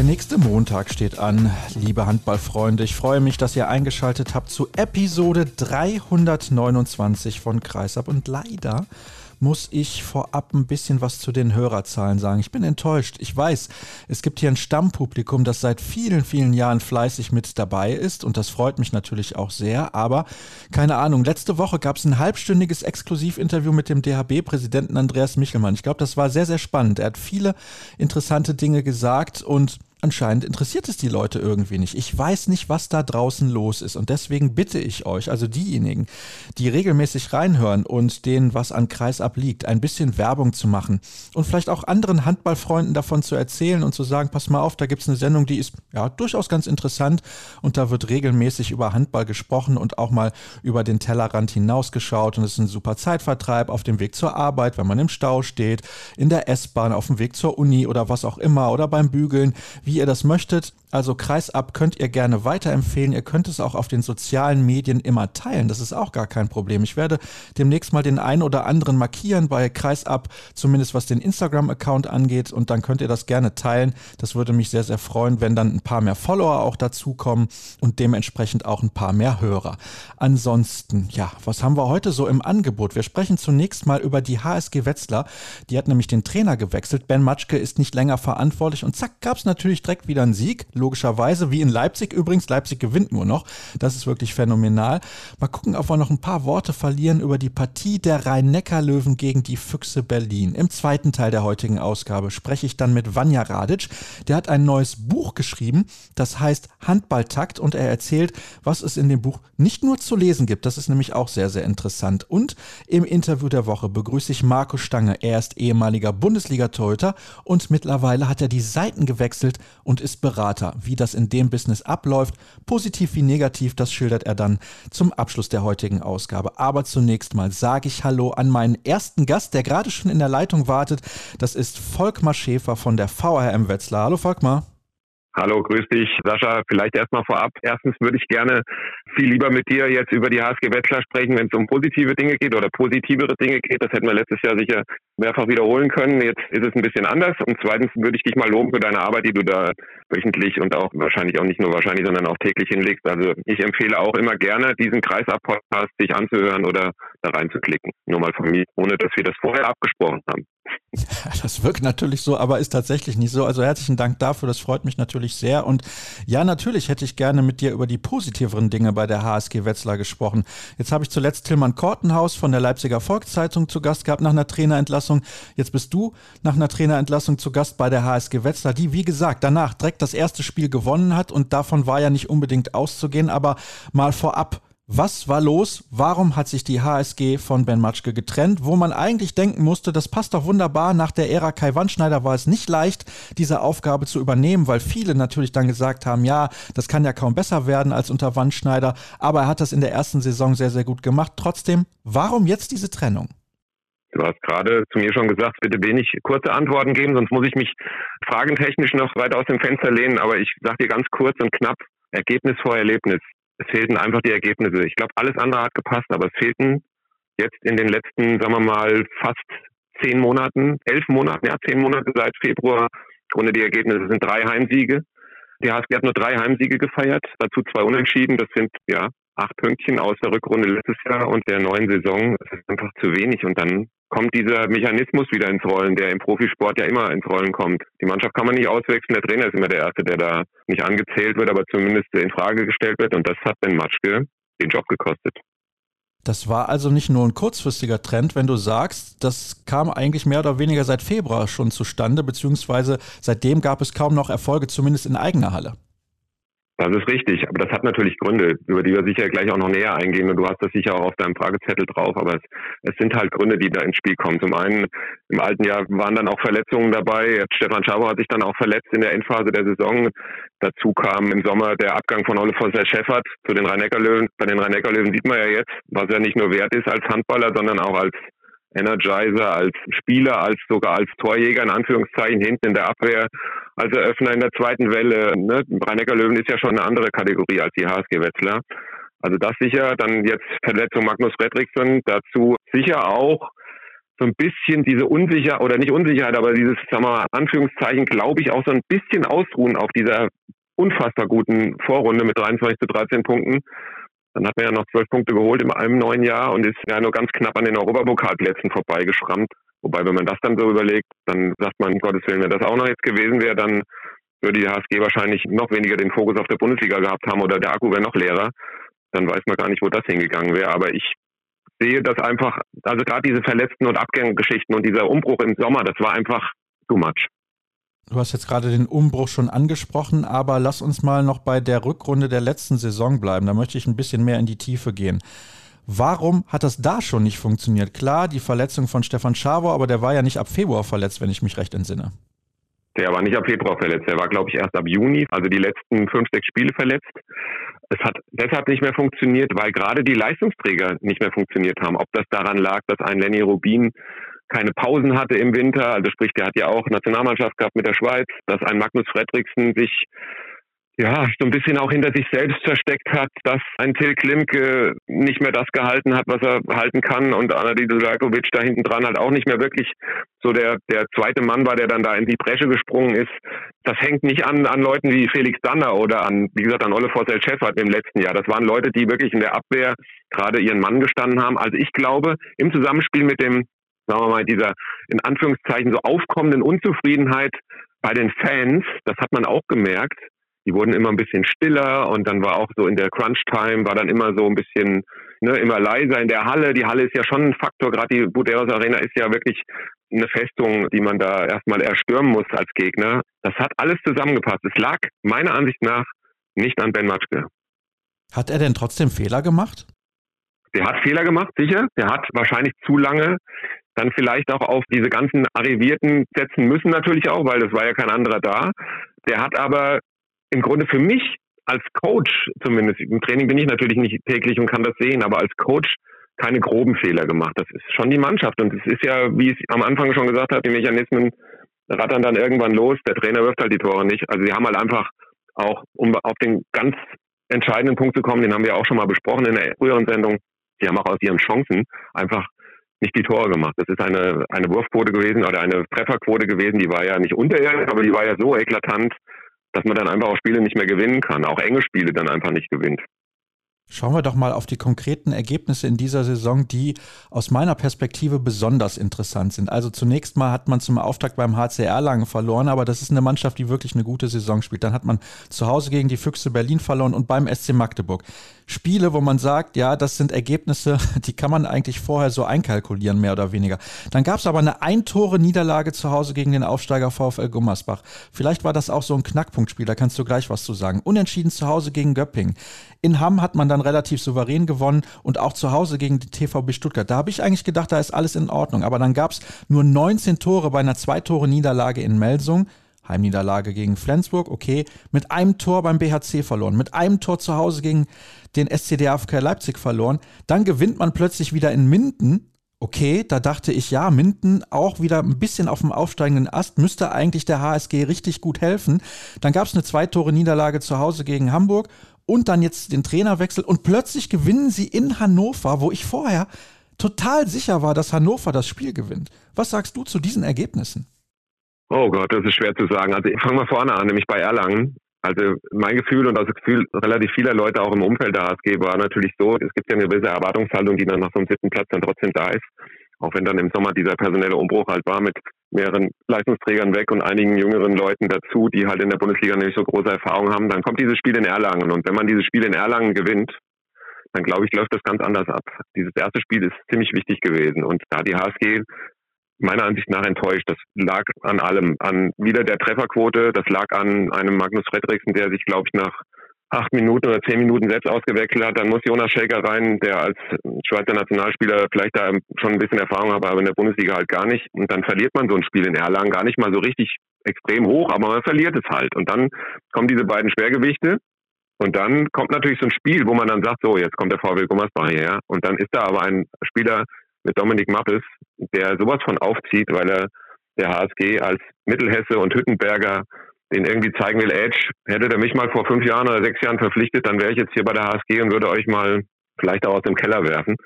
Der nächste Montag steht an, liebe Handballfreunde. Ich freue mich, dass ihr eingeschaltet habt zu Episode 329 von Kreisab. Und leider muss ich vorab ein bisschen was zu den Hörerzahlen sagen. Ich bin enttäuscht. Ich weiß, es gibt hier ein Stammpublikum, das seit vielen, vielen Jahren fleißig mit dabei ist und das freut mich natürlich auch sehr. Aber keine Ahnung, letzte Woche gab es ein halbstündiges Exklusivinterview mit dem DHB-Präsidenten Andreas Michelmann. Ich glaube, das war sehr, sehr spannend. Er hat viele interessante Dinge gesagt und anscheinend interessiert es die Leute irgendwie nicht. Ich weiß nicht, was da draußen los ist. Und deswegen bitte ich euch, also diejenigen, die regelmäßig reinhören und denen was an Kreisab liegt, ein bisschen Werbung zu machen und vielleicht auch anderen Handballfreunden davon zu erzählen und zu sagen, pass mal auf, da gibt es eine Sendung, die ist ja durchaus ganz interessant und da wird regelmäßig über Handball gesprochen und auch mal über den Tellerrand hinausgeschaut und es ist ein super Zeitvertreib auf dem Weg zur Arbeit, wenn man im Stau steht, in der S-Bahn, auf dem Weg zur Uni oder was auch immer oder beim Bügeln ihr das möchtet. Also Kreisab könnt ihr gerne weiterempfehlen. Ihr könnt es auch auf den sozialen Medien immer teilen. Das ist auch gar kein Problem. Ich werde demnächst mal den einen oder anderen markieren bei Kreisab, zumindest was den Instagram-Account angeht. Und dann könnt ihr das gerne teilen. Das würde mich sehr, sehr freuen, wenn dann ein paar mehr Follower auch dazukommen und dementsprechend auch ein paar mehr Hörer. Ansonsten, ja, was haben wir heute so im Angebot? Wir sprechen zunächst mal über die HSG Wetzlar. Die hat nämlich den Trainer gewechselt. Ben Matschke ist nicht länger verantwortlich und zack, gab es natürlich direkt wieder einen Sieg logischerweise, wie in Leipzig übrigens. Leipzig gewinnt nur noch. Das ist wirklich phänomenal. Mal gucken, ob wir noch ein paar Worte verlieren über die Partie der Rhein-Neckar-Löwen gegen die Füchse Berlin. Im zweiten Teil der heutigen Ausgabe spreche ich dann mit Vanja Radic. Der hat ein neues Buch geschrieben, das heißt Handballtakt und er erzählt, was es in dem Buch nicht nur zu lesen gibt. Das ist nämlich auch sehr, sehr interessant. Und im Interview der Woche begrüße ich Marco Stange. Er ist ehemaliger Bundesliga-Torhüter und mittlerweile hat er die Seiten gewechselt und ist Berater wie das in dem Business abläuft, positiv wie negativ, das schildert er dann zum Abschluss der heutigen Ausgabe. Aber zunächst mal sage ich Hallo an meinen ersten Gast, der gerade schon in der Leitung wartet. Das ist Volkmar Schäfer von der VRM Wetzlar. Hallo Volkmar. Hallo, grüß dich, Sascha. Vielleicht erstmal vorab. Erstens würde ich gerne viel lieber mit dir jetzt über die HSG Wetzlar sprechen, wenn es um positive Dinge geht oder positivere Dinge geht. Das hätten wir letztes Jahr sicher mehrfach wiederholen können. Jetzt ist es ein bisschen anders. Und zweitens würde ich dich mal loben für deine Arbeit, die du da wöchentlich und auch wahrscheinlich auch nicht nur wahrscheinlich, sondern auch täglich hinlegst. Also ich empfehle auch immer gerne, diesen Kreisab-Podcast sich anzuhören oder da reinzuklicken. Nur mal von mir, ohne dass wir das vorher abgesprochen haben. Das wirkt natürlich so, aber ist tatsächlich nicht so. Also herzlichen Dank dafür, das freut mich natürlich sehr. Und ja, natürlich hätte ich gerne mit dir über die positiveren Dinge bei der HSG Wetzlar gesprochen. Jetzt habe ich zuletzt Tillmann Kortenhaus von der Leipziger Volkszeitung zu Gast gehabt nach einer Trainerentlassung. Jetzt bist du nach einer Trainerentlassung zu Gast bei der HSG Wetzlar, die, wie gesagt, danach direkt das erste Spiel gewonnen hat und davon war ja nicht unbedingt auszugehen, aber mal vorab. Was war los? Warum hat sich die HSG von Ben Matschke getrennt? Wo man eigentlich denken musste, das passt doch wunderbar. Nach der Ära Kai Wandschneider war es nicht leicht, diese Aufgabe zu übernehmen, weil viele natürlich dann gesagt haben, ja, das kann ja kaum besser werden als unter Wandschneider. Aber er hat das in der ersten Saison sehr, sehr gut gemacht. Trotzdem, warum jetzt diese Trennung? Du hast gerade zu mir schon gesagt, bitte wenig kurze Antworten geben, sonst muss ich mich fragentechnisch noch weiter aus dem Fenster lehnen. Aber ich sage dir ganz kurz und knapp, Ergebnis vor Erlebnis fehlten einfach die Ergebnisse. Ich glaube, alles andere hat gepasst, aber es fehlten jetzt in den letzten, sagen wir mal, fast zehn Monaten, elf Monaten, ja, zehn Monate seit Februar ohne die Ergebnisse. Es sind drei Heimsiege. Die HSG hat nur drei Heimsiege gefeiert, dazu zwei Unentschieden. Das sind, ja, acht Pünktchen aus der Rückrunde letztes Jahr und der neuen Saison. Das ist einfach zu wenig. Und dann kommt dieser Mechanismus wieder ins Rollen, der im Profisport ja immer ins Rollen kommt. Die Mannschaft kann man nicht auswechseln, der Trainer ist immer der Erste, der da nicht angezählt wird, aber zumindest in Frage gestellt wird und das hat Ben Matschke den Job gekostet. Das war also nicht nur ein kurzfristiger Trend, wenn du sagst, das kam eigentlich mehr oder weniger seit Februar schon zustande, beziehungsweise seitdem gab es kaum noch Erfolge, zumindest in eigener Halle. Das ist richtig, aber das hat natürlich Gründe, über die wir sicher gleich auch noch näher eingehen und du hast das sicher auch auf deinem Fragezettel drauf, aber es, es sind halt Gründe, die da ins Spiel kommen. Zum einen, im alten Jahr waren dann auch Verletzungen dabei. Stefan Schaber hat sich dann auch verletzt in der Endphase der Saison. Dazu kam im Sommer der Abgang von Olle Vosser Scheffert zu den Rhein-Neckar-Löwen. Bei den Rhein-Neckar-Löwen sieht man ja jetzt, was er nicht nur wert ist als Handballer, sondern auch als Energizer, als Spieler, als sogar als Torjäger in Anführungszeichen hinten in der Abwehr, als Eröffner in der zweiten Welle. Ne? Rhein-Neckar Löwen ist ja schon eine andere Kategorie als die HSG Wetzlar. Also das sicher, dann jetzt Verletzung Magnus Fredriksson, dazu sicher auch so ein bisschen diese Unsicherheit, oder nicht Unsicherheit, aber dieses, sagen wir mal, Anführungszeichen, glaube ich, auch so ein bisschen ausruhen auf dieser unfassbar guten Vorrunde mit 23 zu 13 Punkten. Dann hat man ja noch zwölf Punkte geholt in einem neuen Jahr und ist ja nur ganz knapp an den Europapokalplätzen vorbeigeschrammt. Wobei, wenn man das dann so überlegt, dann sagt man, um Gottes Willen, wenn das auch noch jetzt gewesen wäre, dann würde die HSG wahrscheinlich noch weniger den Fokus auf der Bundesliga gehabt haben oder der Akku wäre noch leerer. Dann weiß man gar nicht, wo das hingegangen wäre. Aber ich sehe das einfach, also gerade diese Verletzten und Abgängesgeschichten und dieser Umbruch im Sommer, das war einfach too much. Du hast jetzt gerade den Umbruch schon angesprochen, aber lass uns mal noch bei der Rückrunde der letzten Saison bleiben. Da möchte ich ein bisschen mehr in die Tiefe gehen. Warum hat das da schon nicht funktioniert? Klar, die Verletzung von Stefan Schawor, aber der war ja nicht ab Februar verletzt, wenn ich mich recht entsinne. Der war nicht ab Februar verletzt, der war, glaube ich, erst ab Juni, also die letzten fünf, sechs Spiele verletzt. Es hat deshalb nicht mehr funktioniert, weil gerade die Leistungsträger nicht mehr funktioniert haben. Ob das daran lag, dass ein Lenny Rubin keine Pausen hatte im Winter, also sprich, der hat ja auch Nationalmannschaft gehabt mit der Schweiz, dass ein Magnus Fredriksen sich ja, so ein bisschen auch hinter sich selbst versteckt hat, dass ein Till Klimke nicht mehr das gehalten hat, was er halten kann und Anadi Dulakovic da hinten dran halt auch nicht mehr wirklich so der, der zweite Mann war, der dann da in die Bresche gesprungen ist. Das hängt nicht an, an Leuten wie Felix Danner oder an, wie gesagt, an Olle Vossel Schäffert im letzten Jahr. Das waren Leute, die wirklich in der Abwehr gerade ihren Mann gestanden haben. Also ich glaube, im Zusammenspiel mit dem, sagen wir mal, dieser in Anführungszeichen so aufkommenden Unzufriedenheit bei den Fans, das hat man auch gemerkt, die wurden immer ein bisschen stiller und dann war auch so in der Crunch-Time, war dann immer so ein bisschen, ne, immer leiser in der Halle. Die Halle ist ja schon ein Faktor, gerade die Buderos Arena ist ja wirklich eine Festung, die man da erstmal erstürmen muss als Gegner. Das hat alles zusammengepasst. Es lag meiner Ansicht nach nicht an Ben Matschke. Hat er denn trotzdem Fehler gemacht? Der hat Fehler gemacht, sicher. Der hat wahrscheinlich zu lange dann vielleicht auch auf diese ganzen Arrivierten setzen müssen natürlich auch, weil es war ja kein anderer da. Der hat aber im Grunde für mich als Coach, zumindest im Training bin ich natürlich nicht täglich und kann das sehen, aber als Coach keine groben Fehler gemacht. Das ist schon die Mannschaft. Und es ist ja, wie ich am Anfang schon gesagt habe, die Mechanismen rattern dann irgendwann los. Der Trainer wirft halt die Tore nicht. Also sie haben halt einfach auch, um auf den ganz entscheidenden Punkt zu kommen, den haben wir auch schon mal besprochen in der früheren Sendung, sie haben auch aus ihren Chancen einfach nicht die Tore gemacht. Das ist eine, eine Wurfquote gewesen oder eine Trefferquote gewesen, die war ja nicht unterirdisch, aber die war ja so eklatant, dass man dann einfach auch Spiele nicht mehr gewinnen kann, auch enge Spiele dann einfach nicht gewinnt. Schauen wir doch mal auf die konkreten Ergebnisse in dieser Saison, die aus meiner Perspektive besonders interessant sind. Also zunächst mal hat man zum Auftakt beim HCR Langen verloren, aber das ist eine Mannschaft, die wirklich eine gute Saison spielt. Dann hat man zu Hause gegen die Füchse Berlin verloren und beim SC Magdeburg. Spiele, wo man sagt, ja, das sind Ergebnisse, die kann man eigentlich vorher so einkalkulieren, mehr oder weniger. Dann gab es aber eine Eintore-Niederlage zu Hause gegen den Aufsteiger VfL Gummersbach. Vielleicht war das auch so ein Knackpunktspiel, da kannst du gleich was zu sagen. Unentschieden zu Hause gegen Göppingen. In Hamm hat man dann relativ souverän gewonnen und auch zu Hause gegen die TVB Stuttgart. Da habe ich eigentlich gedacht, da ist alles in Ordnung. Aber dann gab es nur 19 Tore bei einer Zwei-Tore-Niederlage in Melsung. Heimniederlage gegen Flensburg, okay. Mit einem Tor beim BHC verloren, mit einem Tor zu Hause gegen den SCDFK Leipzig verloren. Dann gewinnt man plötzlich wieder in Minden. Okay, da dachte ich, ja, Minden auch wieder ein bisschen auf dem aufsteigenden Ast, müsste eigentlich der HSG richtig gut helfen. Dann gab es eine Zwei-Tore-Niederlage zu Hause gegen Hamburg und dann jetzt den Trainerwechsel und plötzlich gewinnen sie in Hannover, wo ich vorher total sicher war, dass Hannover das Spiel gewinnt. Was sagst du zu diesen Ergebnissen? Oh Gott, das ist schwer zu sagen. Also fangen wir vorne an, nämlich bei Erlangen. Also mein Gefühl und das Gefühl relativ vieler Leute auch im Umfeld der HSG war natürlich so, es gibt ja eine gewisse Erwartungshaltung, die dann nach so einem siebten Platz dann trotzdem da ist. Auch wenn dann im Sommer dieser personelle Umbruch halt war mit mehreren Leistungsträgern weg und einigen jüngeren Leuten dazu, die halt in der Bundesliga nicht so große Erfahrung haben, dann kommt dieses Spiel in Erlangen. Und wenn man dieses Spiel in Erlangen gewinnt, dann glaube ich, läuft das ganz anders ab. Dieses erste Spiel ist ziemlich wichtig gewesen. Und da die HSG meiner Ansicht nach enttäuscht. Das lag an allem, an wieder der Trefferquote, das lag an einem Magnus Fredriksen, der sich, glaube ich, nach acht Minuten oder zehn Minuten selbst ausgewechselt hat, dann muss Jonas Schäker rein, der als Schweizer Nationalspieler vielleicht da schon ein bisschen Erfahrung hat, aber in der Bundesliga halt gar nicht. Und dann verliert man so ein Spiel in Erlangen gar nicht mal so richtig extrem hoch, aber man verliert es halt. Und dann kommen diese beiden Schwergewichte und dann kommt natürlich so ein Spiel, wo man dann sagt, so, jetzt kommt der VW Gummersbach hierher. Und dann ist da aber ein Spieler mit Dominik Mappes, der sowas von aufzieht, weil er der HSG als Mittelhesse und Hüttenberger den irgendwie zeigen will, Edge, hätte der mich mal vor fünf Jahren oder sechs Jahren verpflichtet, dann wäre ich jetzt hier bei der HSG und würde euch mal vielleicht auch aus dem Keller werfen.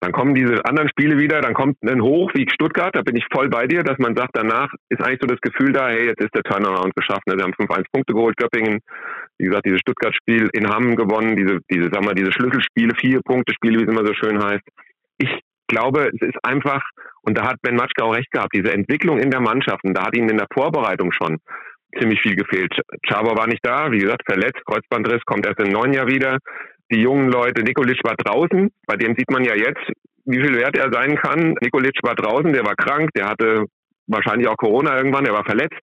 Dann kommen diese anderen Spiele wieder, dann kommt ein Hoch wie Stuttgart, da bin ich voll bei dir, dass man sagt, danach ist eigentlich so das Gefühl da, hey, jetzt ist der Turnaround geschafft. Ne? Sie haben 5-1 Punkte geholt, Göppingen, wie gesagt, dieses Stuttgart-Spiel in Hamm gewonnen, diese, diese, sagen wir, diese Schlüsselspiele, vier Punkte-Spiele, wie es immer so schön heißt. Ich glaube, es ist einfach, und da hat Ben Matschke auch recht gehabt, diese Entwicklung in der Mannschaft, und da hat ihnen in der Vorbereitung schon ziemlich viel gefehlt. Chabo war nicht da, wie gesagt, verletzt, Kreuzbandriss, kommt erst im neuen Jahr wieder. Die jungen Leute, Nikolic war draußen, bei dem sieht man ja jetzt, wie viel wert er sein kann. Nikolic war draußen, der war krank, der hatte wahrscheinlich auch Corona irgendwann, der war verletzt.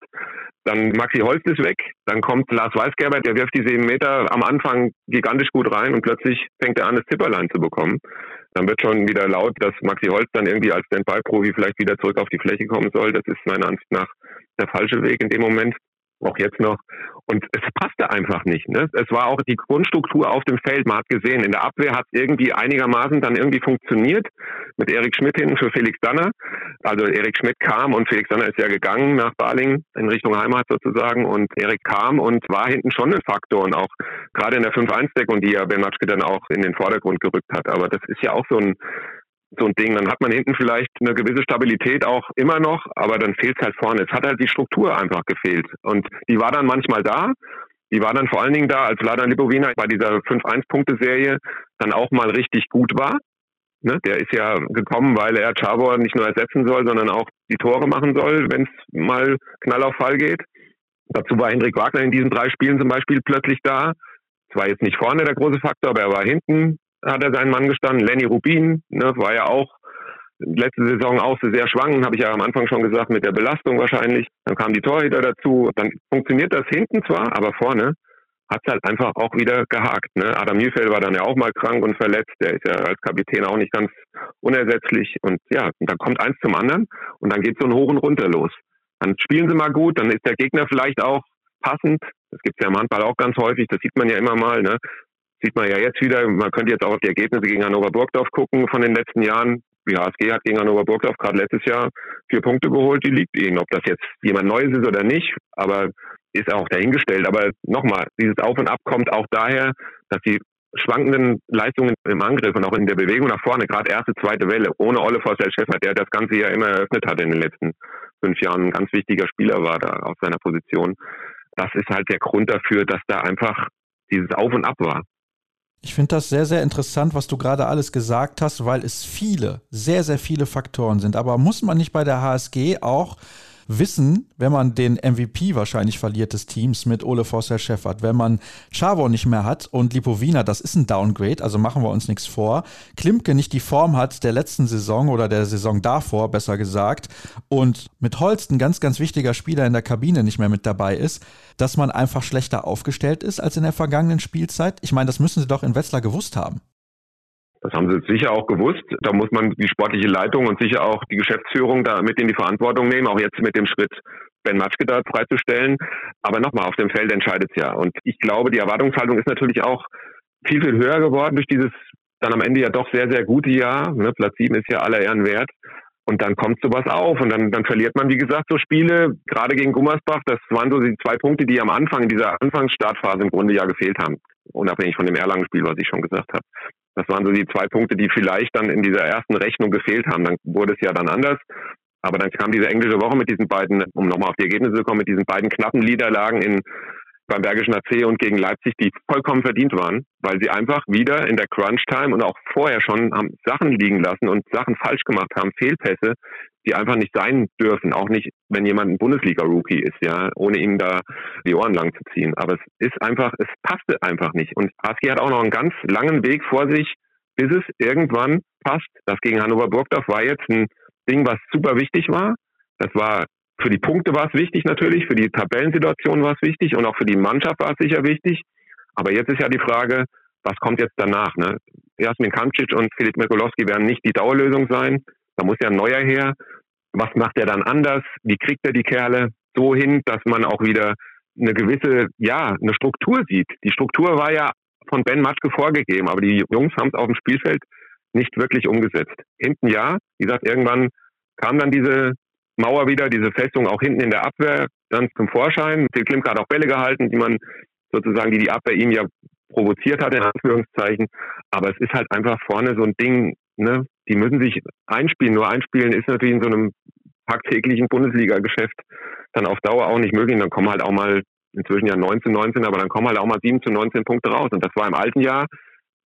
Dann Maxi Holz ist weg, dann kommt Lars Weißgerber, der wirft die sieben Meter am Anfang gigantisch gut rein und plötzlich fängt er an, das Zipperlein zu bekommen. Dann wird schon wieder laut, dass Maxi Holz dann irgendwie als Standby-Profi vielleicht wieder zurück auf die Fläche kommen soll. Das ist meiner Ansicht nach der falsche Weg in dem Moment auch jetzt noch. Und es passte einfach nicht. Ne? Es war auch die Grundstruktur auf dem Feld. Man hat gesehen, in der Abwehr hat es irgendwie einigermaßen dann irgendwie funktioniert mit Erik Schmidt hinten für Felix Danner. Also Erik Schmidt kam und Felix Danner ist ja gegangen nach Balingen in Richtung Heimat sozusagen und Erik kam und war hinten schon ein Faktor und auch gerade in der 5-1-Deckung, die ja Ben Matschke dann auch in den Vordergrund gerückt hat. Aber das ist ja auch so ein so ein Ding. Dann hat man hinten vielleicht eine gewisse Stabilität auch immer noch, aber dann fehlt es halt vorne. Es hat halt die Struktur einfach gefehlt. Und die war dann manchmal da. Die war dann vor allen Dingen da, als Vladan Lipovina bei dieser 5-1-Punkte-Serie dann auch mal richtig gut war. Ne? Der ist ja gekommen, weil er Chabor nicht nur ersetzen soll, sondern auch die Tore machen soll, wenn es mal Knall auf Fall geht. Dazu war Hendrik Wagner in diesen drei Spielen zum Beispiel plötzlich da. Es war jetzt nicht vorne der große Faktor, aber er war hinten hat er seinen Mann gestanden. Lenny Rubin ne, war ja auch letzte Saison auch sehr schwankend, habe ich ja am Anfang schon gesagt, mit der Belastung wahrscheinlich. Dann kamen die Torhüter dazu. Dann funktioniert das hinten zwar, aber vorne hat es halt einfach auch wieder gehakt. Ne? Adam Mühlfeld war dann ja auch mal krank und verletzt. Der ist ja als Kapitän auch nicht ganz unersetzlich. Und ja, dann kommt eins zum anderen und dann geht so ein Hoch und runter los. Dann spielen sie mal gut, dann ist der Gegner vielleicht auch passend. Das gibt es ja im Handball auch ganz häufig, das sieht man ja immer mal. Ne? Sieht man ja jetzt wieder, man könnte jetzt auch auf die Ergebnisse gegen Hannover Burgdorf gucken von den letzten Jahren. Die HSG hat gegen Hannover Burgdorf gerade letztes Jahr vier Punkte geholt, die liegt ihnen. Ob das jetzt jemand Neues ist oder nicht, aber ist auch dahingestellt. Aber nochmal, dieses Auf und Ab kommt auch daher, dass die schwankenden Leistungen im Angriff und auch in der Bewegung nach vorne, gerade erste, zweite Welle, ohne Olle Forsell Schäfer, der das Ganze ja immer eröffnet hat in den letzten fünf Jahren, ein ganz wichtiger Spieler war da auf seiner Position. Das ist halt der Grund dafür, dass da einfach dieses Auf und Ab war. Ich finde das sehr, sehr interessant, was du gerade alles gesagt hast, weil es viele, sehr, sehr viele Faktoren sind. Aber muss man nicht bei der HSG auch wissen, wenn man den MVP wahrscheinlich verliert des Teams mit Ole Vossel Scheffert, wenn man Chavo nicht mehr hat und Lipovina, das ist ein Downgrade, also machen wir uns nichts vor, Klimke nicht die Form hat der letzten Saison oder der Saison davor, besser gesagt, und mit Holst ein ganz, ganz wichtiger Spieler in der Kabine nicht mehr mit dabei ist, dass man einfach schlechter aufgestellt ist als in der vergangenen Spielzeit? Ich meine, das müssen sie doch in Wetzlar gewusst haben. Das haben sie sicher auch gewusst. Da muss man die sportliche Leitung und sicher auch die Geschäftsführung da mit in die Verantwortung nehmen, auch jetzt mit dem Schritt, Ben Matschke da freizustellen. Aber nochmal, auf dem Feld entscheidet es ja. Und ich glaube, die Erwartungshaltung ist natürlich auch viel, viel höher geworden durch dieses dann am Ende ja doch sehr, sehr gute Jahr. Ne? Platz 7 ist ja aller Ehren wert. Und dann kommt sowas auf und dann, dann verliert man, wie gesagt, so Spiele, gerade gegen Gummersbach, das waren so die zwei Punkte, die am Anfang, in dieser Anfangsstartphase im Grunde ja gefehlt haben. Unabhängig von dem Erlangen-Spiel, was ich schon gesagt habe. Das waren so die zwei Punkte, die vielleicht dann in dieser ersten Rechnung gefehlt haben. Dann wurde es ja dann anders. Aber dann kam diese englische Woche mit diesen beiden, um nochmal auf die Ergebnisse zu kommen, mit diesen beiden knappen Niederlagen in beim Bergischen AC und gegen Leipzig, die vollkommen verdient waren, weil sie einfach wieder in der Crunch-Time und auch vorher schon haben Sachen liegen lassen und Sachen falsch gemacht haben, Fehlpässe, die einfach nicht sein dürfen, auch nicht, wenn jemand ein Bundesliga-Rookie ist, ja, ohne ihm da die Ohren lang zu ziehen. Aber es ist einfach, es passte einfach nicht. Und Husky hat auch noch einen ganz langen Weg vor sich, bis es irgendwann passt. Das gegen Hannover Burgdorf war jetzt ein Ding, was super wichtig war. Das war für die Punkte war es wichtig natürlich, für die Tabellensituation war es wichtig und auch für die Mannschaft war es sicher wichtig. Aber jetzt ist ja die Frage, was kommt jetzt danach? Ne? Jasmin Kamcic und Filip Mikulowski werden nicht die Dauerlösung sein. Da muss ja ein neuer her. Was macht er dann anders? Wie kriegt er die Kerle so hin, dass man auch wieder eine gewisse, ja, eine Struktur sieht? Die Struktur war ja von Ben Matke vorgegeben, aber die Jungs haben es auf dem Spielfeld nicht wirklich umgesetzt. Hinten ja, wie gesagt, irgendwann kam dann diese Mauer wieder, diese Festung auch hinten in der Abwehr dann zum Vorschein. Phil Klimke hat auch Bälle gehalten, die man sozusagen, die die Abwehr ihm ja provoziert hat, in Anführungszeichen. Aber es ist halt einfach vorne so ein Ding, ne? Die müssen sich einspielen. Nur einspielen ist natürlich in so einem tagtäglichen Bundesliga-Geschäft dann auf Dauer auch nicht möglich. Dann kommen halt auch mal inzwischen ja 19, 19, aber dann kommen halt auch mal 7 zu 19 Punkte raus. Und das war im alten Jahr,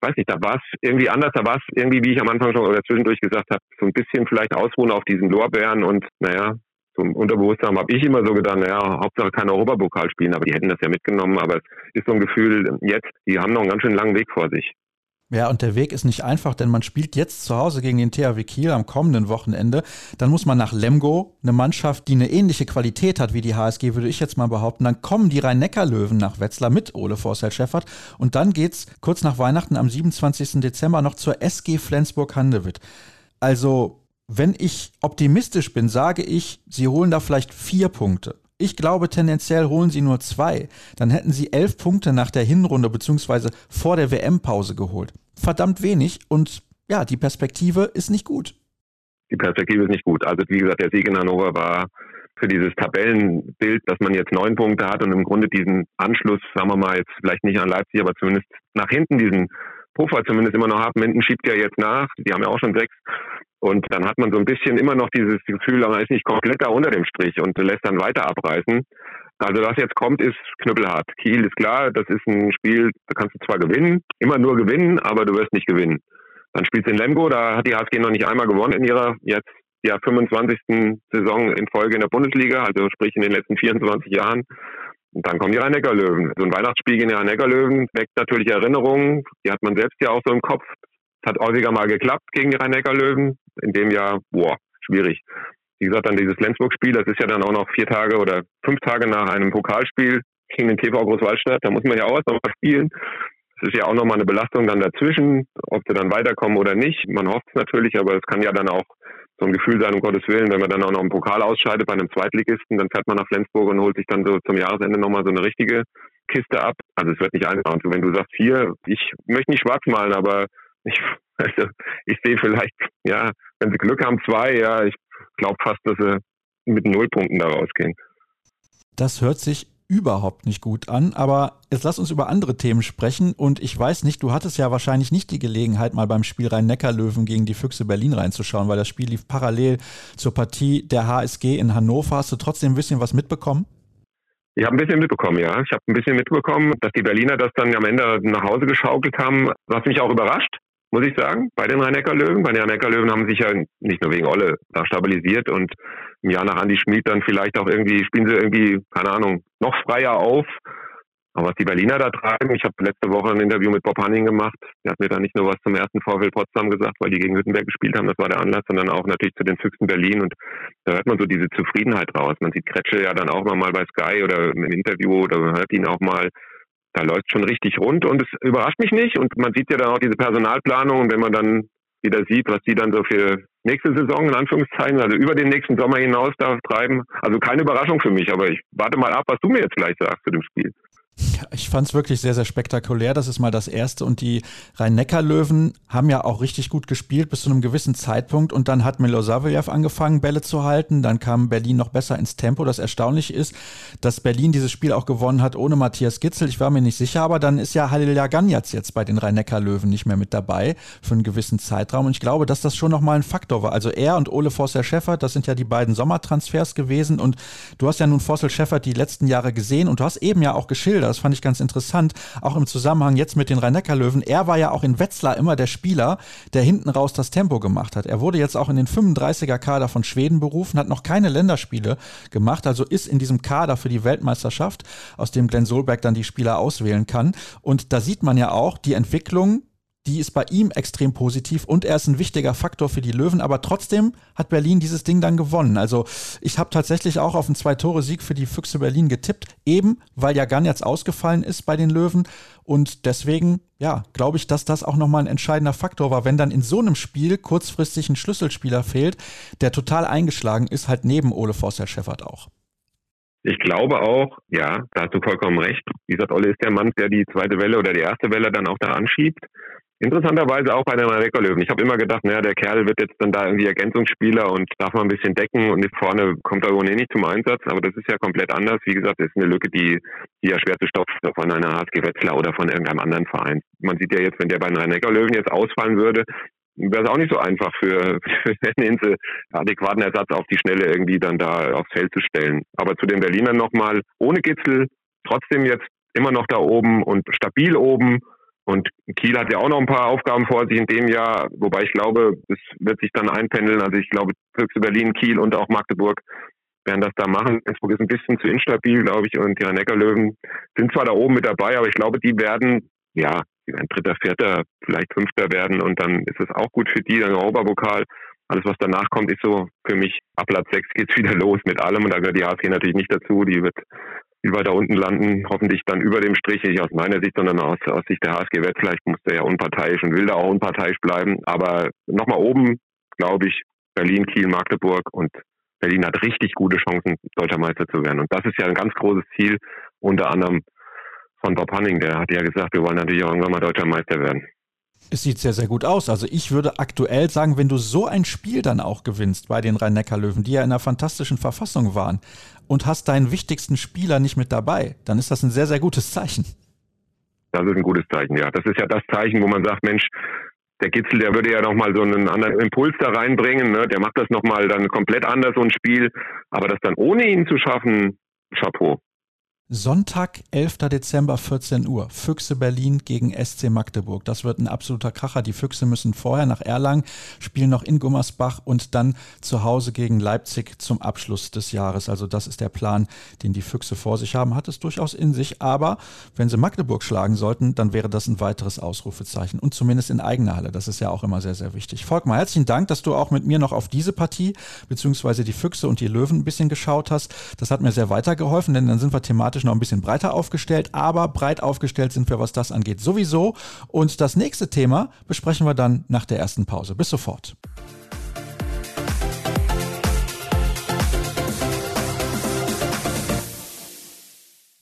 weiß nicht, da war es irgendwie anders, da war es irgendwie, wie ich am Anfang schon oder zwischendurch gesagt habe, so ein bisschen vielleicht ausruhen auf diesen Lorbeeren und naja, zum Unterbewusstsein habe ich immer so gedacht, naja, Hauptsache kein Europapokal spielen, aber die hätten das ja mitgenommen, aber es ist so ein Gefühl, jetzt, die haben noch einen ganz schön langen Weg vor sich. Ja, und der Weg ist nicht einfach, denn man spielt jetzt zu Hause gegen den THW Kiel am kommenden Wochenende. Dann muss man nach Lemgo, eine Mannschaft, die eine ähnliche Qualität hat wie die HSG, würde ich jetzt mal behaupten. Dann kommen die Rhein-Neckar-Löwen nach Wetzlar mit Ole Forsell-Scheffert. Und dann geht's kurz nach Weihnachten am 27. Dezember noch zur SG Flensburg-Handewitt. Also, wenn ich optimistisch bin, sage ich, sie holen da vielleicht vier Punkte. Ich glaube, tendenziell holen sie nur zwei. Dann hätten sie elf Punkte nach der Hinrunde bzw. vor der WM-Pause geholt. Verdammt wenig und ja, die Perspektive ist nicht gut. Die Perspektive ist nicht gut. Also wie gesagt, der Sieg in Hannover war für dieses Tabellenbild, dass man jetzt neun Punkte hat und im Grunde diesen Anschluss, sagen wir mal, jetzt vielleicht nicht an Leipzig, aber zumindest nach hinten diesen Puffer zumindest immer noch haben. Hinten schiebt ja jetzt nach. Die haben ja auch schon sechs. Und dann hat man so ein bisschen immer noch dieses Gefühl, man ist nicht komplett da unter dem Strich und lässt dann weiter abreißen. Also was jetzt kommt, ist knüppelhart. Kiel ist klar, das ist ein Spiel, da kannst du zwar gewinnen, immer nur gewinnen, aber du wirst nicht gewinnen. Dann spielst du in Lemgo, da hat die HSG noch nicht einmal gewonnen in ihrer jetzt ja 25. Saison in Folge in der Bundesliga, also sprich in den letzten 24 Jahren. Und dann kommen die Rhein-Neckar-Löwen. So ein Weihnachtsspiel gegen die Rhein-Neckar-Löwen weckt natürlich Erinnerungen. Die hat man selbst ja auch so im Kopf. Es hat häufiger mal geklappt gegen die Rhein-Neckar-Löwen. In dem Jahr, boah, schwierig. Wie gesagt, dann dieses Flensburg-Spiel, das ist ja dann auch noch vier Tage oder fünf Tage nach einem Pokalspiel gegen den TV Großwaldstadt. Da muss man ja auch erst noch mal spielen. Es ist ja auch nochmal eine Belastung dann dazwischen, ob sie dann weiterkommen oder nicht. Man hofft es natürlich, aber es kann ja dann auch so ein Gefühl sein, um Gottes Willen, wenn man dann auch noch einen Pokal ausscheidet bei einem Zweitligisten, dann fährt man nach Flensburg und holt sich dann so zum Jahresende nochmal so eine richtige Kiste ab. Also es wird nicht einfach. Und wenn du sagst, hier, ich möchte nicht schwarz malen, aber ich, also, ich sehe vielleicht, ja, wenn sie Glück haben, zwei, ja, ich glaube fast, dass sie mit Nullpunkten da rausgehen. Das hört sich überhaupt nicht gut an. Aber jetzt lass uns über andere Themen sprechen. Und ich weiß nicht, du hattest ja wahrscheinlich nicht die Gelegenheit, mal beim Spiel Rhein-Neckar-Löwen gegen die Füchse Berlin reinzuschauen, weil das Spiel lief parallel zur Partie der HSG in Hannover. Hast du trotzdem ein bisschen was mitbekommen? Ich habe ein bisschen mitbekommen, ja. Ich habe ein bisschen mitbekommen, dass die Berliner das dann am Ende nach Hause geschaukelt haben, was mich auch überrascht, muss ich sagen, bei den Rhein-Neckar-Löwen. Bei den Rhein-Neckar-Löwen haben sich ja nicht nur wegen Olle da stabilisiert und im Jahr nach Andi Schmid dann vielleicht auch irgendwie, spielen sie irgendwie, keine Ahnung, noch freier auf. Aber was die Berliner da treiben, ich habe letzte Woche ein Interview mit Bob Hanning gemacht. Der hat mir da nicht nur was zum ersten VfL Potsdam gesagt, weil die gegen Hüttenberg gespielt haben, das war der Anlass, sondern auch natürlich zu den Füchsen Berlin. Und da hört man so diese Zufriedenheit raus. Man sieht Kretsche ja dann auch mal bei Sky oder im Interview oder man hört ihn auch mal da läuft schon richtig rund und es überrascht mich nicht. Und man sieht ja dann auch diese Personalplanung und wenn man dann wieder sieht, was die dann so für nächste Saison in Anführungszeichen, also über den nächsten Sommer hinaus da treiben. Also keine Überraschung für mich, aber ich warte mal ab, was du mir jetzt gleich sagst zu dem Spiel. Ich fand es wirklich sehr, sehr spektakulär. Das ist mal das Erste. Und die Rhein-Neckar-Löwen haben ja auch richtig gut gespielt bis zu einem gewissen Zeitpunkt. Und dann hat Milosavljev angefangen, Bälle zu halten. Dann kam Berlin noch besser ins Tempo. Das Erstaunliche ist, dass Berlin dieses Spiel auch gewonnen hat ohne Matthias Gitzel. Ich war mir nicht sicher, aber dann ist ja Halil Ganjatz jetzt bei den Rhein-Neckar-Löwen nicht mehr mit dabei für einen gewissen Zeitraum. Und ich glaube, dass das schon nochmal ein Faktor war. Also er und Ole Forster-Scheffert, das sind ja die beiden Sommertransfers gewesen. Und du hast ja nun Forster-Scheffert die letzten Jahre gesehen und du hast eben ja auch geschildert, das fand ich ganz interessant, auch im Zusammenhang jetzt mit den Rhein-Neckar-Löwen. Er war ja auch in Wetzlar immer der Spieler, der hinten raus das Tempo gemacht hat. Er wurde jetzt auch in den 35er-Kader von Schweden berufen, hat noch keine Länderspiele gemacht, also ist in diesem Kader für die Weltmeisterschaft, aus dem Glenn Solberg dann die Spieler auswählen kann. Und da sieht man ja auch die Entwicklung die ist bei ihm extrem positiv und er ist ein wichtiger Faktor für die Löwen, aber trotzdem hat Berlin dieses Ding dann gewonnen. Also ich habe tatsächlich auch auf einen Zwei-Tore-Sieg für die Füchse Berlin getippt, eben weil ja Jan jetzt ausgefallen ist bei den Löwen und deswegen, ja, glaube ich, dass das auch nochmal ein entscheidender Faktor war, wenn dann in so einem Spiel kurzfristig ein Schlüsselspieler fehlt, der total eingeschlagen ist, halt neben Ole Forster-Scheffert auch. Ich glaube auch, ja, da hast du vollkommen recht. Wie gesagt, Olle ist der Mann, der die zweite Welle oder die erste Welle dann auch da anschiebt. Interessanterweise auch bei den Reckerlöwen. Ich habe immer gedacht, naja, der Kerl wird jetzt dann da irgendwie Ergänzungsspieler und darf mal ein bisschen decken und vorne kommt er ohnehin nicht zum Einsatz. Aber das ist ja komplett anders. Wie gesagt, das ist eine Lücke, die, die ja schwer zu stopfen von einer HSG Wetzlar oder von irgendeinem anderen Verein. Man sieht ja jetzt, wenn der bei den Rhein-Neckar-Löwen jetzt ausfallen würde, wäre es auch nicht so einfach für, für Nenze adäquaten Ersatz auf die Schnelle irgendwie dann da aufs Feld zu stellen. Aber zu den Berlinern nochmal, ohne Gitzel, trotzdem jetzt immer noch da oben und stabil oben und Kiel hat ja auch noch ein paar Aufgaben vor sich in dem Jahr, wobei ich glaube, es wird sich dann einpendeln. Also ich glaube, Füchse Berlin, Kiel und auch Magdeburg werden das da machen. Innsbruck ist ein bisschen zu instabil, glaube ich, und die Rhein-Neckar-Löwen sind zwar da oben mit dabei, aber ich glaube, die werden, ja, die werden Dritter, Vierter, vielleicht Fünfter werden und dann ist es auch gut für die, dann Europapokal. Alles, was danach kommt, ist so für mich, ab Platz 6 geht's wieder los mit allem und da gehört die HSG natürlich nicht dazu. Die wird wir da unten landen, hoffentlich dann über dem Strich, nicht aus meiner Sicht, sondern aus, aus Sicht der HSG Wetzlar. Ich muss da ja unparteiisch und will da auch unparteiisch bleiben. Aber nochmal oben, glaube ich, Berlin, Kiel, Magdeburg und Berlin hat richtig gute Chancen, deutscher Meister zu werden. Und das ist ja ein ganz großes Ziel, unter anderem von Bob Hanning. Der hat ja gesagt, wir wollen natürlich auch irgendwann mal deutscher Meister werden. Es sieht sehr, sehr gut aus. Also ich würde aktuell sagen, wenn du so ein Spiel dann auch gewinnst bei den Rhein-Neckar-Löwen, die ja in einer fantastischen Verfassung waren, und hast deinen wichtigsten Spieler nicht mit dabei, dann ist das ein sehr, sehr gutes Zeichen. Das ist ein gutes Zeichen, ja. Das ist ja das Zeichen, wo man sagt, Mensch, der Gitzel, der würde ja nochmal so einen anderen Impuls da reinbringen. Ne? Der macht das nochmal dann komplett anders, so ein Spiel. Aber das dann ohne ihn zu schaffen, Chapeau. Sonntag, 11. Dezember, 14 Uhr. Füchse Berlin gegen SC Magdeburg. Das wird ein absoluter Kracher. Die Füchse müssen vorher nach Erlangen, spielen noch in Gummersbach und dann zu Hause gegen Leipzig zum Abschluss des Jahres. Also das ist der Plan, den die Füchse vor sich haben. Hat es durchaus in sich. Aber wenn sie Magdeburg schlagen sollten, dann wäre das ein weiteres Ausrufezeichen. Und zumindest in eigener Halle. Das ist ja auch immer sehr, sehr wichtig. Volkmar, herzlichen Dank, dass du auch mit mir noch auf diese Partie, beziehungsweise die Füchse und die Löwen ein bisschen geschaut hast. Das hat mir sehr weitergeholfen, denn dann sind wir thematisch thematisch noch ein bisschen breiter aufgestellt, aber breit aufgestellt sind wir, was das angeht, sowieso. Und das nächste Thema besprechen wir dann nach der ersten Pause. Bis sofort.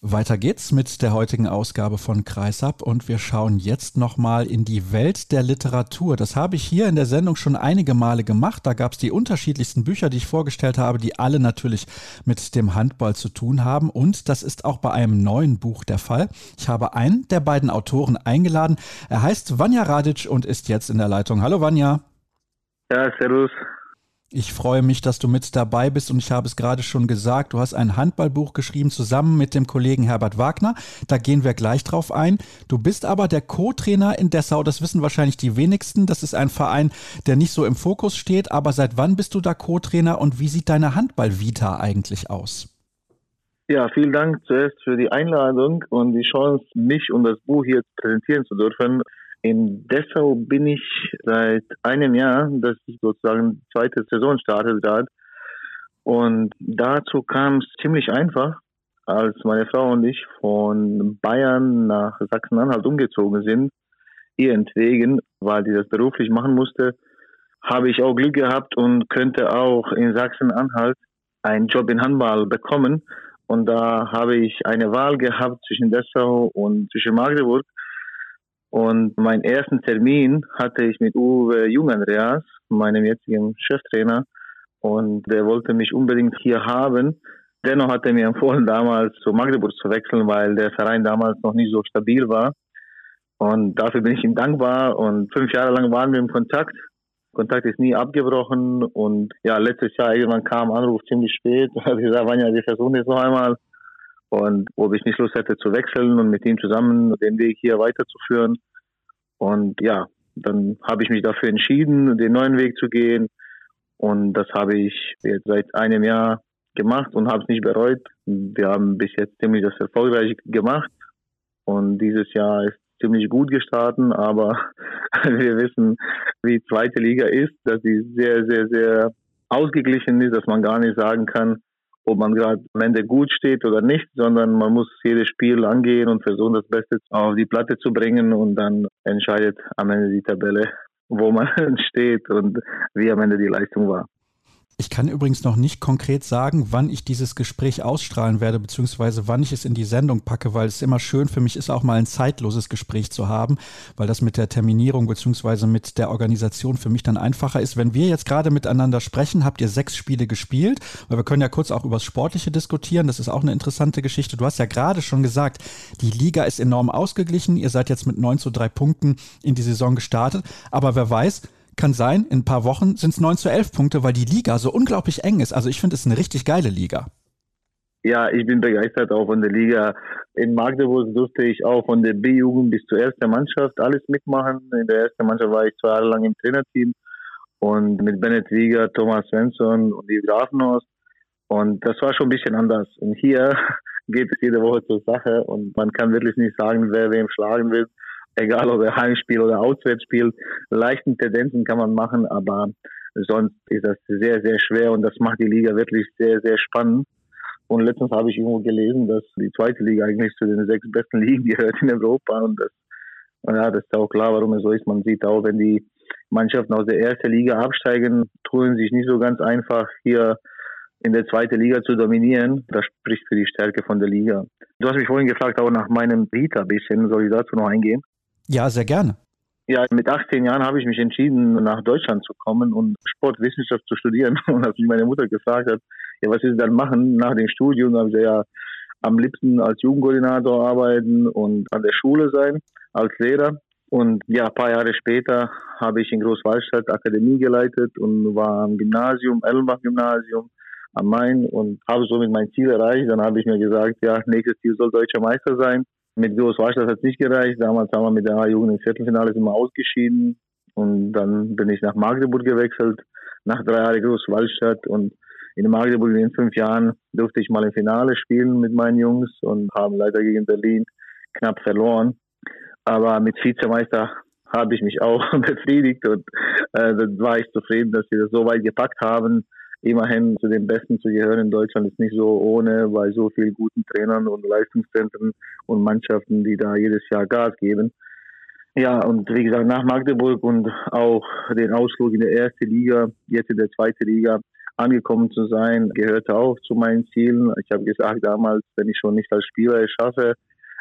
Weiter geht's mit der heutigen Ausgabe von Kreisab und wir schauen jetzt nochmal in die Welt der Literatur. Das habe ich hier in der Sendung schon einige Male gemacht. Da gab es die unterschiedlichsten Bücher, die ich vorgestellt habe, die alle natürlich mit dem Handball zu tun haben. Und das ist auch bei einem neuen Buch der Fall. Ich habe einen der beiden Autoren eingeladen. Er heißt Vanja Radic und ist jetzt in der Leitung. Hallo Vanja. Ja, servus. Ich freue mich, dass du mit dabei bist und ich habe es gerade schon gesagt, du hast ein Handballbuch geschrieben zusammen mit dem Kollegen Herbert Wagner. Da gehen wir gleich drauf ein. Du bist aber der Co-Trainer in Dessau, das wissen wahrscheinlich die wenigsten. Das ist ein Verein, der nicht so im Fokus steht, aber seit wann bist du da Co-Trainer und wie sieht deine Handball-Vita eigentlich aus? Ja, vielen Dank zuerst für die Einladung und die Chance, mich und das Buch hier präsentieren zu dürfen. In Dessau bin ich seit einem Jahr, dass ich sozusagen zweite Saison startet gerade. Und dazu kam es ziemlich einfach, als meine Frau und ich von Bayern nach Sachsen-Anhalt umgezogen sind, ihretwegen, weil die das beruflich machen musste, habe ich auch Glück gehabt und könnte auch in Sachsen-Anhalt einen Job in Handball bekommen. Und da habe ich eine Wahl gehabt zwischen Dessau und zwischen Magdeburg. Und meinen ersten Termin hatte ich mit Uwe Jungandreas, meinem jetzigen Cheftrainer. Und der wollte mich unbedingt hier haben. Dennoch hat er mir empfohlen, damals zu Magdeburg zu wechseln, weil der Verein damals noch nicht so stabil war. Und dafür bin ich ihm dankbar. Und fünf Jahre lang waren wir im Kontakt. Kontakt ist nie abgebrochen. Und ja, letztes Jahr irgendwann kam Anruf ziemlich spät. Habe ich gesagt, Vanja, wir versuchen jetzt noch einmal und ob ich nicht Lust hätte zu wechseln und mit ihm zusammen den Weg hier weiterzuführen. Und ja, dann habe ich mich dafür entschieden, den neuen Weg zu gehen. Und das habe ich jetzt seit einem Jahr gemacht und habe es nicht bereut. Wir haben bis jetzt ziemlich das erfolgreich gemacht. Und dieses Jahr ist ziemlich gut gestartet, aber wir wissen, wie zweite Liga ist, dass sie sehr, sehr, sehr ausgeglichen ist, dass man gar nicht sagen kann, ob man gerade am Ende gut steht oder nicht, sondern man muss jedes Spiel angehen und versuchen, das Beste auf die Platte zu bringen und dann entscheidet am Ende die Tabelle, wo man steht und wie am Ende die Leistung war. Ich kann übrigens noch nicht konkret sagen, wann ich dieses Gespräch ausstrahlen werde, beziehungsweise wann ich es in die Sendung packe, weil es immer schön für mich ist, auch mal ein zeitloses Gespräch zu haben, weil das mit der Terminierung beziehungsweise mit der Organisation für mich dann einfacher ist. Wenn wir jetzt gerade miteinander sprechen, habt ihr sechs Spiele gespielt, weil wir können ja kurz auch über das Sportliche diskutieren. Das ist auch eine interessante Geschichte. Du hast ja gerade schon gesagt, die Liga ist enorm ausgeglichen. Ihr seid jetzt mit neun zu drei Punkten in die Saison gestartet. Aber wer weiß, kann sein, in ein paar Wochen sind es 9 zu 11 Punkte, weil die Liga so unglaublich eng ist. Also ich finde es eine richtig geile Liga. Ja, ich bin begeistert auch von der Liga. In Magdeburg durfte ich auch von der B-Jugend bis zur ersten Mannschaft alles mitmachen. In der ersten Mannschaft war ich zwei Jahre lang im Trainerteam und mit Bennett Wieger, Thomas Svensson und die Grafenhorst. Und das war schon ein bisschen anders. Und hier geht es jede Woche zur Sache und man kann wirklich nicht sagen, wer wem schlagen will egal ob er Heimspiel oder Auswärtsspiel, leichten Tendenzen kann man machen, aber sonst ist das sehr, sehr schwer und das macht die Liga wirklich sehr, sehr spannend. Und letztens habe ich irgendwo gelesen, dass die zweite Liga eigentlich zu den sechs besten Ligen gehört in Europa und das, ja, das ist auch klar, warum es so ist. Man sieht auch, wenn die Mannschaften aus der ersten Liga absteigen, tun sich nicht so ganz einfach hier in der zweiten Liga zu dominieren. Das spricht für die Stärke von der Liga. Du hast mich vorhin gefragt, auch nach meinem Vita bisschen. Soll ich dazu noch eingehen? Ja, sehr gerne. Ja, mit 18 Jahren habe ich mich entschieden, nach Deutschland zu kommen und Sportwissenschaft zu studieren. Und als mich meine Mutter gefragt hat, ja, was willst du dann machen nach dem Studium, habe ich gesagt, ja, am liebsten als Jugendkoordinator arbeiten und an der Schule sein, als Lehrer. Und ja, ein paar Jahre später habe ich in Großwallstadt Akademie geleitet und war am Gymnasium, Ellenbach-Gymnasium am Main und habe somit mein Ziel erreicht. Dann habe ich mir gesagt, ja, nächstes Ziel soll deutscher Meister sein. Mit Groß Warstadt hat es nicht gereicht. Damals haben wir mit der A-Jugend im Viertelfinale immer ausgeschieden. Und dann bin ich nach Magdeburg gewechselt, nach drei Jahren Groß Wallstadt. Und in Magdeburg in fünf Jahren durfte ich mal im Finale spielen mit meinen Jungs und haben leider gegen Berlin knapp verloren. Aber mit Vizemeister habe ich mich auch befriedigt und äh, da war ich zufrieden, dass wir das so weit gepackt haben immerhin zu den Besten zu gehören in Deutschland ist nicht so ohne, bei so vielen guten Trainern und Leistungszentren und Mannschaften, die da jedes Jahr Gas geben. Ja, und wie gesagt, nach Magdeburg und auch den Ausflug in der erste Liga, jetzt in der zweiten Liga angekommen zu sein, gehörte auch zu meinen Zielen. Ich habe gesagt damals, wenn ich schon nicht als Spieler es schaffe,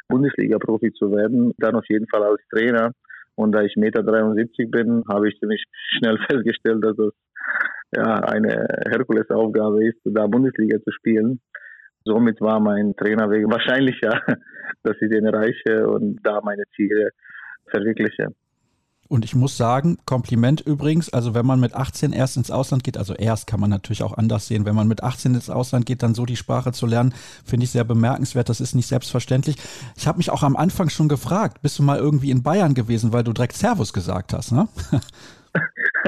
Bundesliga-Profi zu werden, dann auf jeden Fall als Trainer. Und da ich 1,73 Meter bin, habe ich ziemlich schnell festgestellt, dass das ja, eine Herkulesaufgabe ist, da Bundesliga zu spielen. Somit war mein Trainerweg wahrscheinlicher, dass ich den erreiche und da meine Ziele verwirkliche. Und ich muss sagen, Kompliment übrigens, also wenn man mit 18 erst ins Ausland geht, also erst kann man natürlich auch anders sehen, wenn man mit 18 ins Ausland geht, dann so die Sprache zu lernen, finde ich sehr bemerkenswert, das ist nicht selbstverständlich. Ich habe mich auch am Anfang schon gefragt, bist du mal irgendwie in Bayern gewesen, weil du direkt Servus gesagt hast, ne?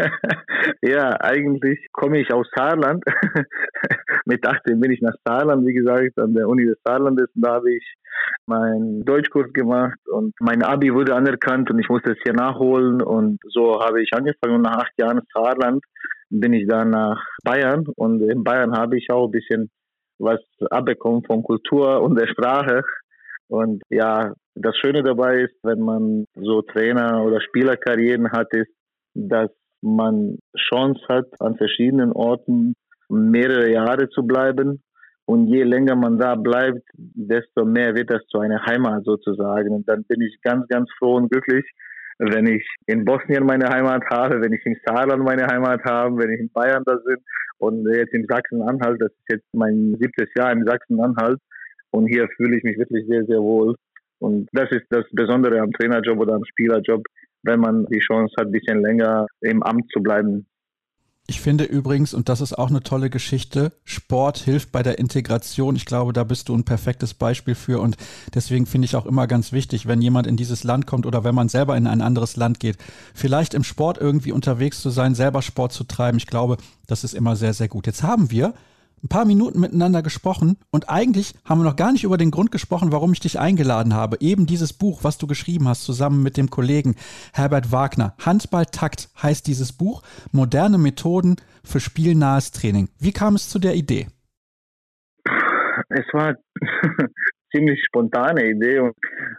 ja, eigentlich komme ich aus Saarland. Mit 18 bin ich nach Saarland, wie gesagt, an der Uni des Saarlandes. Und da habe ich meinen Deutschkurs gemacht und mein Abi wurde anerkannt und ich musste es hier nachholen. Und so habe ich angefangen und nach acht Jahren Saarland bin ich dann nach Bayern. Und in Bayern habe ich auch ein bisschen was abbekommen von Kultur und der Sprache. Und ja, das Schöne dabei ist, wenn man so Trainer- oder Spielerkarrieren hat, ist, dass man Chance hat, an verschiedenen Orten mehrere Jahre zu bleiben. Und je länger man da bleibt, desto mehr wird das zu einer Heimat sozusagen. Und dann bin ich ganz, ganz froh und glücklich, wenn ich in Bosnien meine Heimat habe, wenn ich in Saarland meine Heimat habe, wenn ich in Bayern da bin und jetzt in Sachsen-Anhalt, das ist jetzt mein siebtes Jahr in Sachsen-Anhalt. Und hier fühle ich mich wirklich sehr, sehr wohl. Und das ist das Besondere am Trainerjob oder am Spielerjob, wenn man die Chance hat, ein bisschen länger im Amt zu bleiben. Ich finde übrigens, und das ist auch eine tolle Geschichte, Sport hilft bei der Integration. Ich glaube, da bist du ein perfektes Beispiel für. Und deswegen finde ich auch immer ganz wichtig, wenn jemand in dieses Land kommt oder wenn man selber in ein anderes Land geht, vielleicht im Sport irgendwie unterwegs zu sein, selber Sport zu treiben. Ich glaube, das ist immer sehr, sehr gut. Jetzt haben wir ein paar Minuten miteinander gesprochen und eigentlich haben wir noch gar nicht über den Grund gesprochen, warum ich dich eingeladen habe. Eben dieses Buch, was du geschrieben hast, zusammen mit dem Kollegen Herbert Wagner. Handballtakt heißt dieses Buch. Moderne Methoden für spielnahes Training. Wie kam es zu der Idee? Es war ziemlich spontane Idee und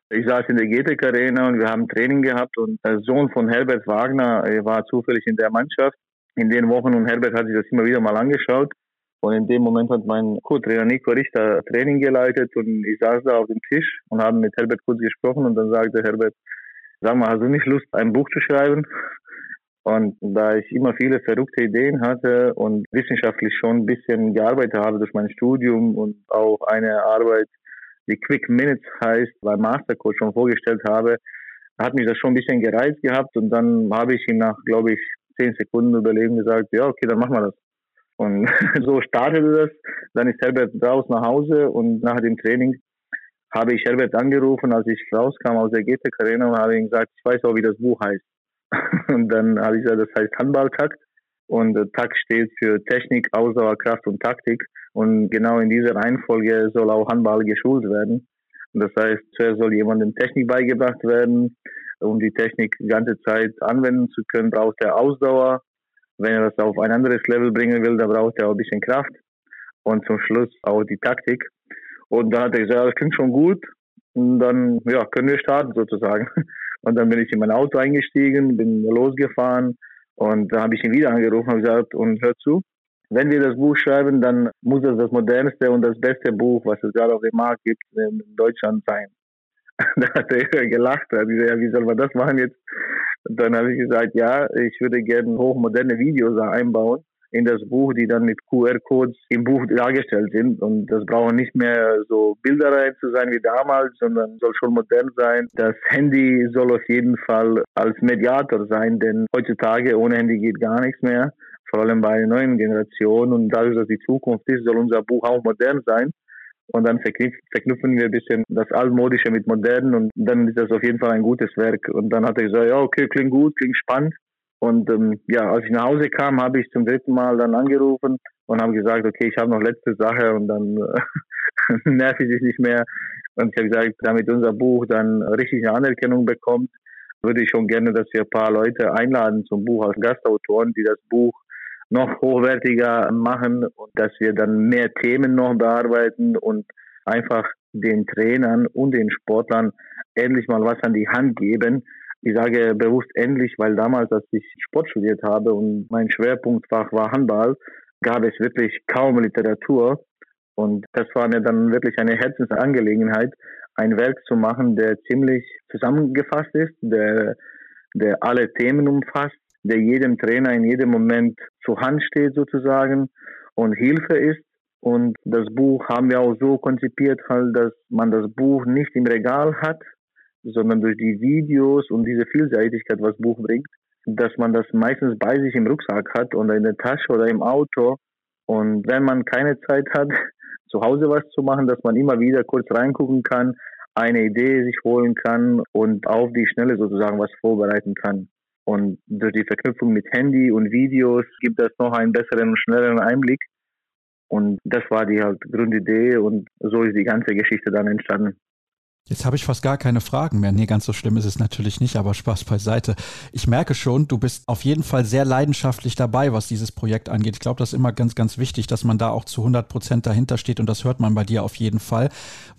ich saß in der GTK Arena und wir haben Training gehabt und der Sohn von Herbert Wagner war zufällig in der Mannschaft in den Wochen und Herbert hat sich das immer wieder mal angeschaut. Und in dem Moment hat mein Co-Trainer Nico Richter Training geleitet und ich saß da auf dem Tisch und habe mit Herbert kurz gesprochen und dann sagte Herbert, sag mal, hast du nicht Lust, ein Buch zu schreiben? Und da ich immer viele verrückte Ideen hatte und wissenschaftlich schon ein bisschen gearbeitet habe durch mein Studium und auch eine Arbeit, die Quick Minutes heißt, bei Mastercoach schon vorgestellt habe, hat mich das schon ein bisschen gereizt gehabt und dann habe ich ihm nach, glaube ich, zehn Sekunden überlegen gesagt, ja, okay, dann machen wir das. Und so startete das. Dann ist Herbert raus nach Hause und nach dem Training habe ich Herbert angerufen, als ich rauskam aus der GTK Arena und habe ihm gesagt, ich weiß auch, wie das Buch heißt. Und dann habe ich gesagt, das heißt Handballtakt. Und Takt steht für Technik, Ausdauer, Kraft und Taktik. Und genau in dieser Reihenfolge soll auch Handball geschult werden. Und das heißt, zuerst soll jemandem Technik beigebracht werden, um die Technik die ganze Zeit anwenden zu können, braucht er Ausdauer. Wenn er das auf ein anderes Level bringen will, dann braucht er auch ein bisschen Kraft. Und zum Schluss auch die Taktik. Und dann hat er gesagt, das klingt schon gut. Und dann, ja, können wir starten sozusagen. Und dann bin ich in mein Auto eingestiegen, bin losgefahren und da habe ich ihn wieder angerufen und gesagt, und hör zu, wenn wir das Buch schreiben, dann muss es das modernste und das beste Buch, was es gerade auf dem Markt gibt, in Deutschland sein. da hat er gelacht. Hat gesagt, ja, wie soll man das machen jetzt? Und dann habe ich gesagt, ja, ich würde gerne hochmoderne Videos einbauen in das Buch, die dann mit QR-Codes im Buch dargestellt sind. Und das brauchen nicht mehr so Bilderreihen zu sein wie damals, sondern soll schon modern sein. Das Handy soll auf jeden Fall als Mediator sein, denn heutzutage ohne Handy geht gar nichts mehr. Vor allem bei der neuen Generation. Und dadurch, dass die Zukunft ist, soll unser Buch auch modern sein. Und dann verknüpfen wir ein bisschen das Altmodische mit Modernen und dann ist das auf jeden Fall ein gutes Werk. Und dann hat er gesagt, ja, okay, klingt gut, klingt spannend. Und ähm, ja, als ich nach Hause kam, habe ich zum dritten Mal dann angerufen und habe gesagt, okay, ich habe noch letzte Sache und dann äh, nerv ich dich nicht mehr. Und ich habe gesagt, damit unser Buch dann richtig eine Anerkennung bekommt, würde ich schon gerne, dass wir ein paar Leute einladen zum Buch als Gastautoren, die das Buch noch hochwertiger machen und dass wir dann mehr Themen noch bearbeiten und einfach den Trainern und den Sportlern endlich mal was an die Hand geben. Ich sage bewusst endlich, weil damals, als ich Sport studiert habe und mein Schwerpunktfach war Handball, gab es wirklich kaum Literatur. Und das war mir dann wirklich eine Herzensangelegenheit, ein Werk zu machen, der ziemlich zusammengefasst ist, der, der alle Themen umfasst der jedem Trainer in jedem Moment zur Hand steht sozusagen und Hilfe ist. Und das Buch haben wir auch so konzipiert, halt, dass man das Buch nicht im Regal hat, sondern durch die Videos und diese Vielseitigkeit, was Buch bringt, dass man das meistens bei sich im Rucksack hat oder in der Tasche oder im Auto. Und wenn man keine Zeit hat, zu Hause was zu machen, dass man immer wieder kurz reingucken kann, eine Idee sich holen kann und auf die Schnelle sozusagen was vorbereiten kann. Und durch die Verknüpfung mit Handy und Videos gibt es noch einen besseren und schnelleren Einblick. Und das war die halt Grundidee und so ist die ganze Geschichte dann entstanden. Jetzt habe ich fast gar keine Fragen mehr. Nee, ganz so schlimm ist es natürlich nicht, aber Spaß beiseite. Ich merke schon, du bist auf jeden Fall sehr leidenschaftlich dabei, was dieses Projekt angeht. Ich glaube, das ist immer ganz, ganz wichtig, dass man da auch zu 100 Prozent dahinter steht und das hört man bei dir auf jeden Fall.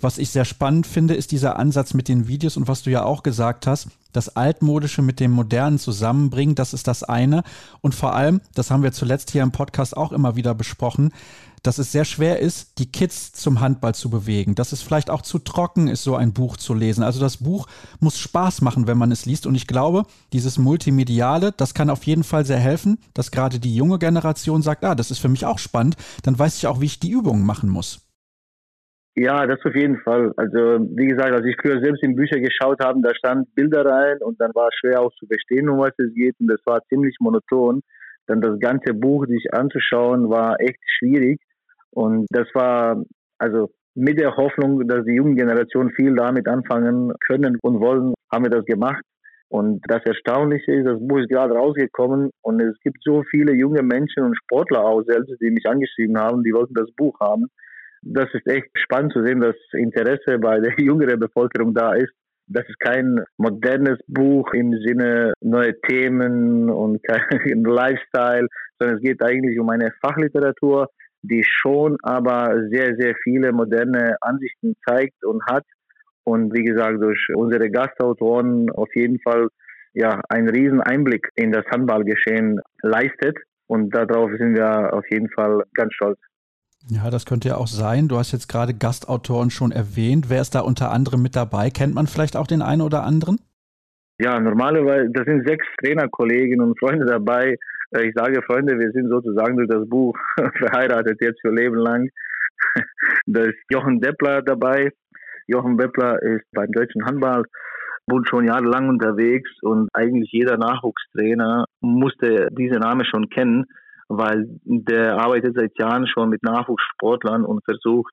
Was ich sehr spannend finde, ist dieser Ansatz mit den Videos und was du ja auch gesagt hast, das Altmodische mit dem Modernen zusammenbringen, das ist das eine. Und vor allem, das haben wir zuletzt hier im Podcast auch immer wieder besprochen, dass es sehr schwer ist, die Kids zum Handball zu bewegen, dass es vielleicht auch zu trocken ist, so ein Buch zu lesen. Also das Buch muss Spaß machen, wenn man es liest. Und ich glaube, dieses Multimediale, das kann auf jeden Fall sehr helfen, dass gerade die junge Generation sagt, ah, das ist für mich auch spannend, dann weiß ich auch, wie ich die Übungen machen muss. Ja, das auf jeden Fall. Also wie gesagt, als ich früher selbst in Bücher geschaut habe, da stand Bilder rein und dann war es schwer auch zu verstehen, um was es geht und das war ziemlich monoton. Dann das ganze Buch sich anzuschauen, war echt schwierig. Und das war also mit der Hoffnung, dass die jungen Generationen viel damit anfangen können und wollen, haben wir das gemacht. Und das Erstaunliche ist, das Buch ist gerade rausgekommen und es gibt so viele junge Menschen und Sportler auch selbst, die mich angeschrieben haben, die wollten das Buch haben. Das ist echt spannend zu sehen, dass Interesse bei der jüngeren Bevölkerung da ist. Das ist kein modernes Buch im Sinne neue Themen und kein Lifestyle, sondern es geht eigentlich um eine Fachliteratur, die schon aber sehr, sehr viele moderne Ansichten zeigt und hat. Und wie gesagt, durch unsere Gastautoren auf jeden Fall ja einen riesen Einblick in das Handballgeschehen leistet. Und darauf sind wir auf jeden Fall ganz stolz. Ja, das könnte ja auch sein. Du hast jetzt gerade Gastautoren schon erwähnt. Wer ist da unter anderem mit dabei? Kennt man vielleicht auch den einen oder anderen? Ja, normalerweise, das sind sechs Trainerkolleginnen und Freunde dabei. Äh, ich sage Freunde, wir sind sozusagen durch das Buch verheiratet jetzt für Leben lang. Da ist Jochen Deppler dabei. Jochen Deppler ist beim Deutschen Handballbund schon jahrelang unterwegs und eigentlich jeder Nachwuchstrainer musste diesen Namen schon kennen weil der arbeitet seit Jahren schon mit Nachwuchssportlern und versucht,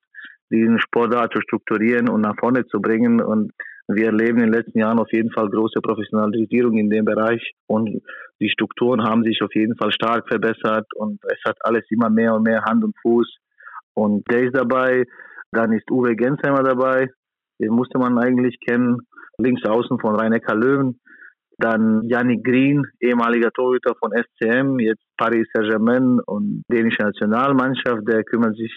diesen Sportart zu strukturieren und nach vorne zu bringen. Und wir erleben in den letzten Jahren auf jeden Fall große Professionalisierung in dem Bereich und die Strukturen haben sich auf jeden Fall stark verbessert und es hat alles immer mehr und mehr Hand und Fuß. Und der ist dabei. Dann ist Uwe Gensheimer dabei. Den musste man eigentlich kennen. Links außen von rhein Löwen. Dann Yannick Green, ehemaliger Torhüter von SCM, jetzt Paris Saint-Germain und dänische Nationalmannschaft, der kümmert sich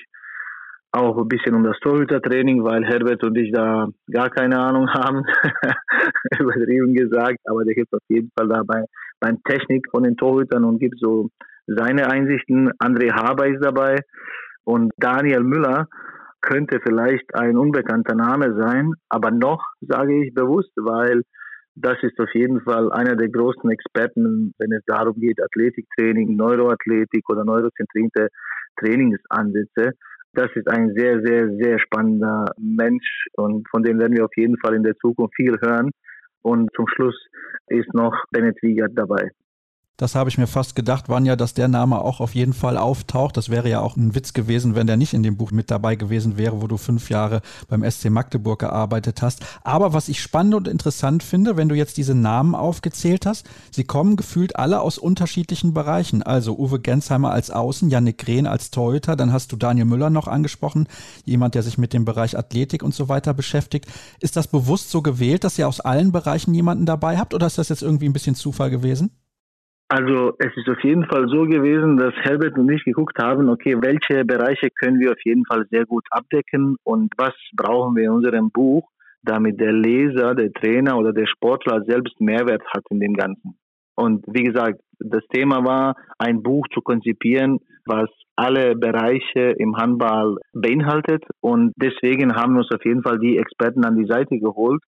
auch ein bisschen um das Torhütertraining, weil Herbert und ich da gar keine Ahnung haben, übertrieben gesagt, aber der hilft auf jeden Fall dabei beim Technik von den Torhütern und gibt so seine Einsichten. André Haber ist dabei und Daniel Müller könnte vielleicht ein unbekannter Name sein, aber noch sage ich bewusst, weil das ist auf jeden Fall einer der großen Experten, wenn es darum geht, Athletiktraining, Neuroathletik oder neurozentrierte Trainingsansätze. Das ist ein sehr, sehr, sehr spannender Mensch und von dem werden wir auf jeden Fall in der Zukunft viel hören. Und zum Schluss ist noch Bennett Wiegert dabei. Das habe ich mir fast gedacht, Vanja, dass der Name auch auf jeden Fall auftaucht. Das wäre ja auch ein Witz gewesen, wenn der nicht in dem Buch mit dabei gewesen wäre, wo du fünf Jahre beim SC Magdeburg gearbeitet hast. Aber was ich spannend und interessant finde, wenn du jetzt diese Namen aufgezählt hast, sie kommen gefühlt alle aus unterschiedlichen Bereichen. Also Uwe Gensheimer als Außen, Yannick Grehn als Torhüter, dann hast du Daniel Müller noch angesprochen, jemand, der sich mit dem Bereich Athletik und so weiter beschäftigt. Ist das bewusst so gewählt, dass ihr aus allen Bereichen jemanden dabei habt oder ist das jetzt irgendwie ein bisschen Zufall gewesen? Also es ist auf jeden Fall so gewesen, dass Herbert und ich geguckt haben, okay, welche Bereiche können wir auf jeden Fall sehr gut abdecken und was brauchen wir in unserem Buch, damit der Leser, der Trainer oder der Sportler selbst Mehrwert hat in dem Ganzen. Und wie gesagt, das Thema war, ein Buch zu konzipieren, was alle Bereiche im Handball beinhaltet. Und deswegen haben wir uns auf jeden Fall die Experten an die Seite geholt.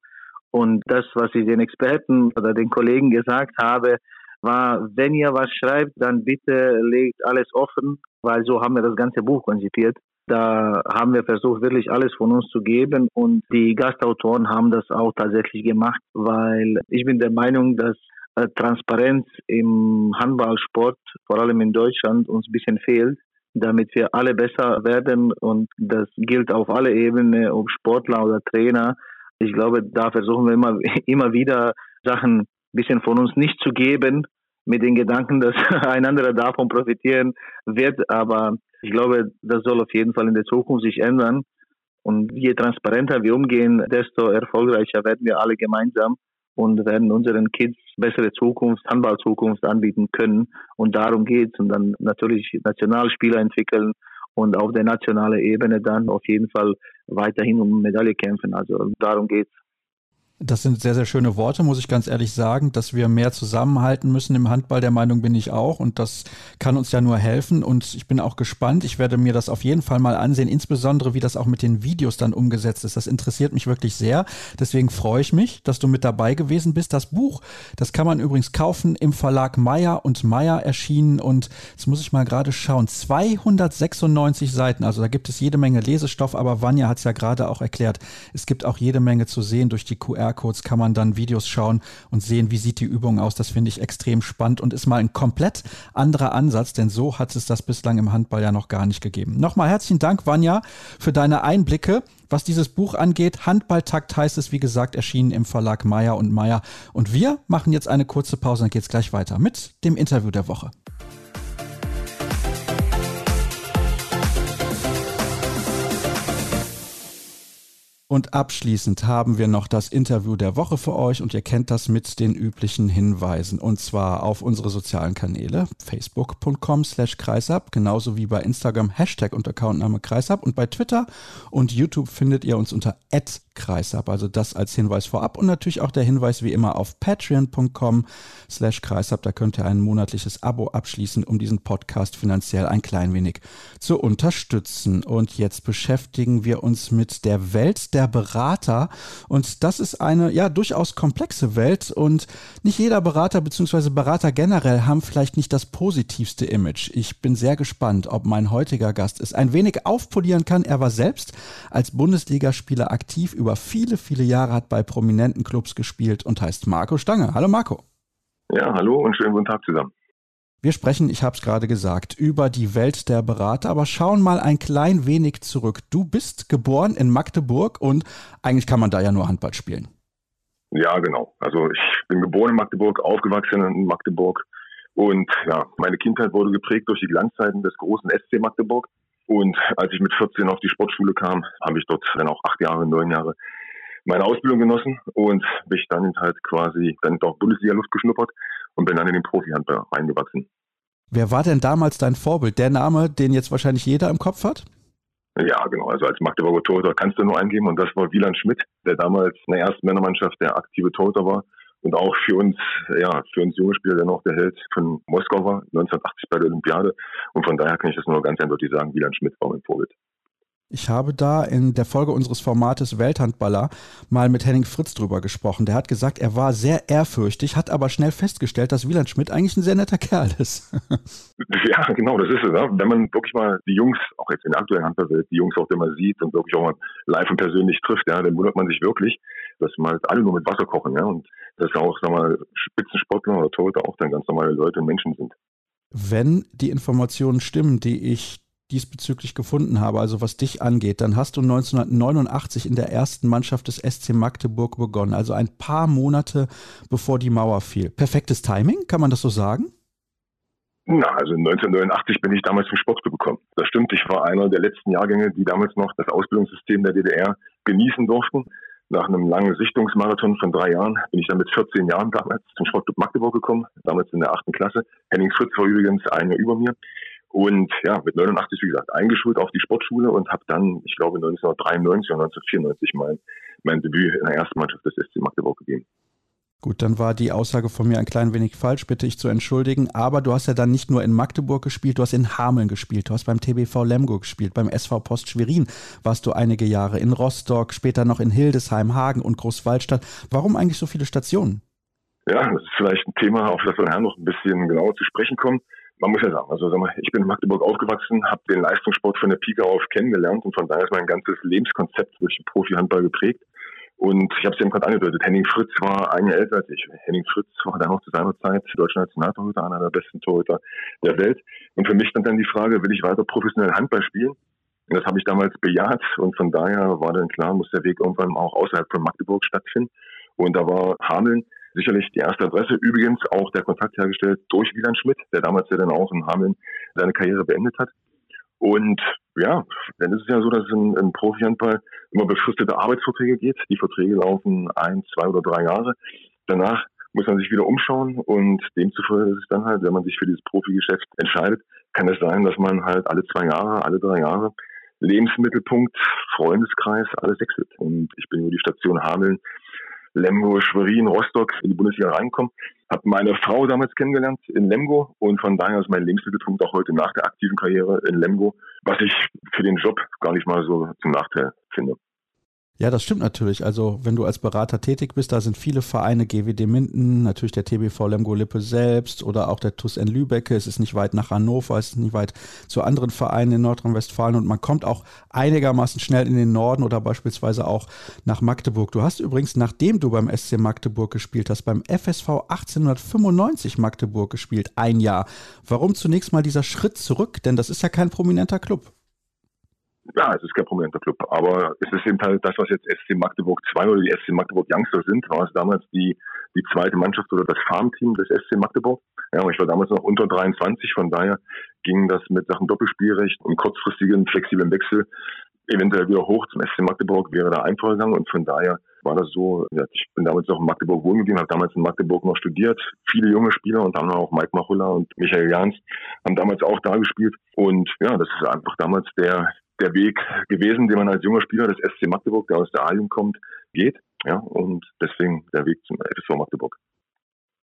Und das, was ich den Experten oder den Kollegen gesagt habe, war, wenn ihr was schreibt, dann bitte legt alles offen, weil so haben wir das ganze Buch konzipiert. Da haben wir versucht, wirklich alles von uns zu geben und die Gastautoren haben das auch tatsächlich gemacht, weil ich bin der Meinung, dass äh, Transparenz im Handballsport, vor allem in Deutschland, uns ein bisschen fehlt, damit wir alle besser werden und das gilt auf alle Ebenen, ob Sportler oder Trainer. Ich glaube, da versuchen wir immer, immer wieder Sachen bisschen von uns nicht zu geben, mit den Gedanken, dass ein anderer davon profitieren wird. Aber ich glaube, das soll auf jeden Fall in der Zukunft sich ändern. Und je transparenter wir umgehen, desto erfolgreicher werden wir alle gemeinsam und werden unseren Kids bessere Zukunft, Handballzukunft anbieten können. Und darum geht's. Und dann natürlich Nationalspieler entwickeln und auf der nationalen Ebene dann auf jeden Fall weiterhin um Medaille kämpfen. Also darum geht's. Das sind sehr, sehr schöne Worte, muss ich ganz ehrlich sagen, dass wir mehr zusammenhalten müssen im Handball. Der Meinung bin ich auch. Und das kann uns ja nur helfen. Und ich bin auch gespannt. Ich werde mir das auf jeden Fall mal ansehen, insbesondere wie das auch mit den Videos dann umgesetzt ist. Das interessiert mich wirklich sehr. Deswegen freue ich mich, dass du mit dabei gewesen bist. Das Buch, das kann man übrigens kaufen im Verlag Meier und Meier erschienen. Und jetzt muss ich mal gerade schauen. 296 Seiten. Also da gibt es jede Menge Lesestoff. Aber Vanja hat es ja gerade auch erklärt. Es gibt auch jede Menge zu sehen durch die QR QR-Codes kann man dann Videos schauen und sehen, wie sieht die Übung aus. Das finde ich extrem spannend und ist mal ein komplett anderer Ansatz, denn so hat es das bislang im Handball ja noch gar nicht gegeben. Nochmal herzlichen Dank, Vanja, für deine Einblicke. Was dieses Buch angeht, Handballtakt heißt es, wie gesagt, erschienen im Verlag Meier und Meier. Und wir machen jetzt eine kurze Pause, dann geht es gleich weiter mit dem Interview der Woche. Und abschließend haben wir noch das Interview der Woche für euch und ihr kennt das mit den üblichen Hinweisen. Und zwar auf unsere sozialen Kanäle facebook.com slash kreisab, genauso wie bei Instagram Hashtag und Accountname kreisab und bei Twitter. Und YouTube findet ihr uns unter kreisab, also das als Hinweis vorab und natürlich auch der Hinweis wie immer auf patreon.com slash kreisab, da könnt ihr ein monatliches Abo abschließen, um diesen Podcast finanziell ein klein wenig zu unterstützen. Und jetzt beschäftigen wir uns mit der Welt der Berater. Und das ist eine ja durchaus komplexe Welt und nicht jeder Berater bzw. Berater generell haben vielleicht nicht das positivste Image. Ich bin sehr gespannt, ob mein heutiger Gast es ein wenig aufpolieren kann. Er war selbst als Bundesligaspieler aktiv über viele, viele Jahre, hat bei prominenten Clubs gespielt und heißt Marco Stange. Hallo Marco. Ja, hallo und schönen guten Tag zusammen. Wir sprechen, ich habe es gerade gesagt, über die Welt der Berater, aber schauen mal ein klein wenig zurück. Du bist geboren in Magdeburg und eigentlich kann man da ja nur Handball spielen. Ja, genau. Also ich bin geboren in Magdeburg, aufgewachsen in Magdeburg und ja, meine Kindheit wurde geprägt durch die Glanzzeiten des großen SC Magdeburg. Und als ich mit 14 auf die Sportschule kam, habe ich dort dann auch acht Jahre, neun Jahre meine Ausbildung genossen und mich dann halt quasi dann doch Bundesliga-Luft geschnuppert und bin dann in den Profi-Handball reingewachsen. Wer war denn damals dein Vorbild? Der Name, den jetzt wahrscheinlich jeder im Kopf hat? Ja, genau. Also als Magdeburger Torhüter kannst du nur eingeben und das war Wieland Schmidt, der damals in der ersten Männermannschaft der aktive Torhüter war und auch für uns, ja, für uns junge Spieler, der noch der Held von Moskau war, 1980 bei der Olympiade. Und von daher kann ich das nur ganz eindeutig sagen, Wieland Schmidt war mein Vorbild. Ich habe da in der Folge unseres Formates Welthandballer mal mit Henning Fritz drüber gesprochen. Der hat gesagt, er war sehr ehrfürchtig, hat aber schnell festgestellt, dass Wieland Schmidt eigentlich ein sehr netter Kerl ist. ja, genau, das ist es. Ne? Wenn man wirklich mal die Jungs, auch jetzt in der aktuellen Handballwelt, die Jungs auch immer sieht und wirklich auch mal live und persönlich trifft, ja, dann wundert man sich wirklich, dass mal alle nur mit Wasser kochen, ja, und dass auch, sag mal, Spitzensportler oder Torhüter auch dann ganz normale Leute und Menschen sind. Wenn die Informationen stimmen, die ich diesbezüglich gefunden habe, also was dich angeht, dann hast du 1989 in der ersten Mannschaft des SC Magdeburg begonnen, also ein paar Monate bevor die Mauer fiel. Perfektes Timing, kann man das so sagen? Na, also 1989 bin ich damals zum Sport gekommen. Das stimmt, ich war einer der letzten Jahrgänge, die damals noch das Ausbildungssystem der DDR genießen durften. Nach einem langen Sichtungsmarathon von drei Jahren bin ich dann mit 14 Jahren damals zum Sportclub Magdeburg gekommen, damals in der achten Klasse. Henning Fritz war übrigens ein Jahr über mir. Und ja, mit 89, wie gesagt, eingeschult auf die Sportschule und habe dann, ich glaube, 1993 oder 1994 mein, mein Debüt in der ersten Mannschaft des SC Magdeburg gegeben. Gut, dann war die Aussage von mir ein klein wenig falsch, bitte ich zu entschuldigen. Aber du hast ja dann nicht nur in Magdeburg gespielt, du hast in Hameln gespielt, du hast beim TBV Lemgo gespielt, beim SV Post Schwerin warst du einige Jahre, in Rostock, später noch in Hildesheim, Hagen und Großwaldstadt. Warum eigentlich so viele Stationen? Ja, das ist vielleicht ein Thema, auf das wir nachher noch ein bisschen genauer zu sprechen kommen man muss ja sagen, also sag mal, ich bin in Magdeburg aufgewachsen, habe den Leistungssport von der Pike auf kennengelernt und von daher ist mein ganzes Lebenskonzept durch den Profi-Handball geprägt. Und ich habe es eben gerade angedeutet, Henning Fritz war ein Jahr älter als ich. Henning Fritz war dann noch zu seiner Zeit deutscher Nationaltorhüter, einer der besten Torhüter der Welt. Und für mich stand dann die Frage, will ich weiter professionell Handball spielen? Und das habe ich damals bejaht und von daher war dann klar, muss der Weg irgendwann auch außerhalb von Magdeburg stattfinden. Und da war Hameln sicherlich die erste Adresse. Übrigens auch der Kontakt hergestellt durch Wieland Schmidt, der damals ja dann auch in Hameln seine Karriere beendet hat. Und ja, dann ist es ja so, dass es in, in Profi-Handball immer befristete Arbeitsverträge geht. Die Verträge laufen ein, zwei oder drei Jahre. Danach muss man sich wieder umschauen und demzufolge ist es dann halt, wenn man sich für dieses Profigeschäft entscheidet, kann es sein, dass man halt alle zwei Jahre, alle drei Jahre Lebensmittelpunkt, Freundeskreis, alles wechselt. Und ich bin über die Station Hameln Lemgo, Schwerin, Rostock in die Bundesliga reinkommen. Habe meine Frau damals kennengelernt in Lemgo und von daher ist mein Lebensmittelpunkt auch heute nach der aktiven Karriere in Lemgo, was ich für den Job gar nicht mal so zum Nachteil finde. Ja, das stimmt natürlich. Also, wenn du als Berater tätig bist, da sind viele Vereine, GWD Minden, natürlich der TBV Lemgo Lippe selbst oder auch der TUS N Lübecke. Es ist nicht weit nach Hannover, es ist nicht weit zu anderen Vereinen in Nordrhein-Westfalen und man kommt auch einigermaßen schnell in den Norden oder beispielsweise auch nach Magdeburg. Du hast übrigens, nachdem du beim SC Magdeburg gespielt hast, beim FSV 1895 Magdeburg gespielt, ein Jahr. Warum zunächst mal dieser Schritt zurück? Denn das ist ja kein prominenter Club. Ja, es ist kein prominenter Club, aber es ist eben halt das, was jetzt SC Magdeburg 2 oder die SC Magdeburg Youngsters sind, war es damals die, die zweite Mannschaft oder das Farmteam des SC Magdeburg. Ja, und ich war damals noch unter 23, von daher ging das mit Sachen Doppelspielrecht und kurzfristigen, flexiblen Wechsel eventuell wieder hoch zum SC Magdeburg wäre da einfach gegangen und von daher war das so, ja, ich bin damals noch in Magdeburg wohnen geblieben, habe damals in Magdeburg noch studiert, viele junge Spieler und dann auch Mike Machulla und Michael Jans haben damals auch da gespielt. Und ja, das ist einfach damals der, der Weg gewesen, den man als junger Spieler des SC Magdeburg, der aus der A-Jugend kommt, geht. Ja, und deswegen der Weg zum FSV Magdeburg.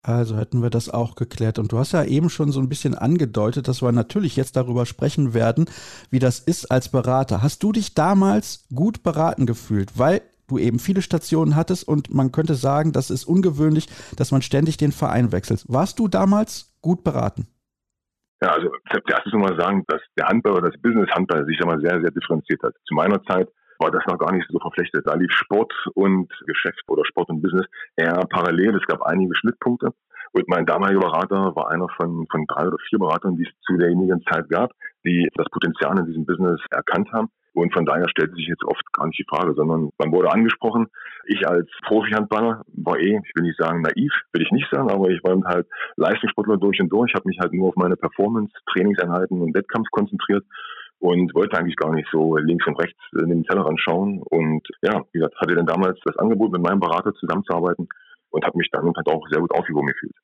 Also hätten wir das auch geklärt. Und du hast ja eben schon so ein bisschen angedeutet, dass wir natürlich jetzt darüber sprechen werden, wie das ist als Berater. Hast du dich damals gut beraten gefühlt, weil du eben viele Stationen hattest und man könnte sagen, das ist ungewöhnlich, dass man ständig den Verein wechselt. Warst du damals gut beraten? Ja, also zuerst muss man mal sagen, dass der Handball oder das Business Handball sich immer sehr, sehr differenziert hat. Zu meiner Zeit war das noch gar nicht so verflechtet. Da lief Sport und Geschäft oder Sport und Business eher parallel. Es gab einige Schnittpunkte. Und mein damaliger Berater war einer von, von drei oder vier Beratern, die es zu derjenigen Zeit gab, die das Potenzial in diesem Business erkannt haben und von daher stellte sich jetzt oft gar nicht die Frage, sondern man wurde angesprochen. Ich als Profi-Handballer war eh, ich will nicht sagen naiv, will ich nicht sagen, aber ich war halt Leistungssportler durch und durch, habe mich halt nur auf meine Performance, Trainingseinheiten und Wettkampf konzentriert und wollte eigentlich gar nicht so links und rechts in den Tellerrand schauen. Und ja, wie gesagt, hatte dann damals das Angebot, mit meinem Berater zusammenzuarbeiten und habe mich dann halt auch sehr gut aufgehoben gefühlt.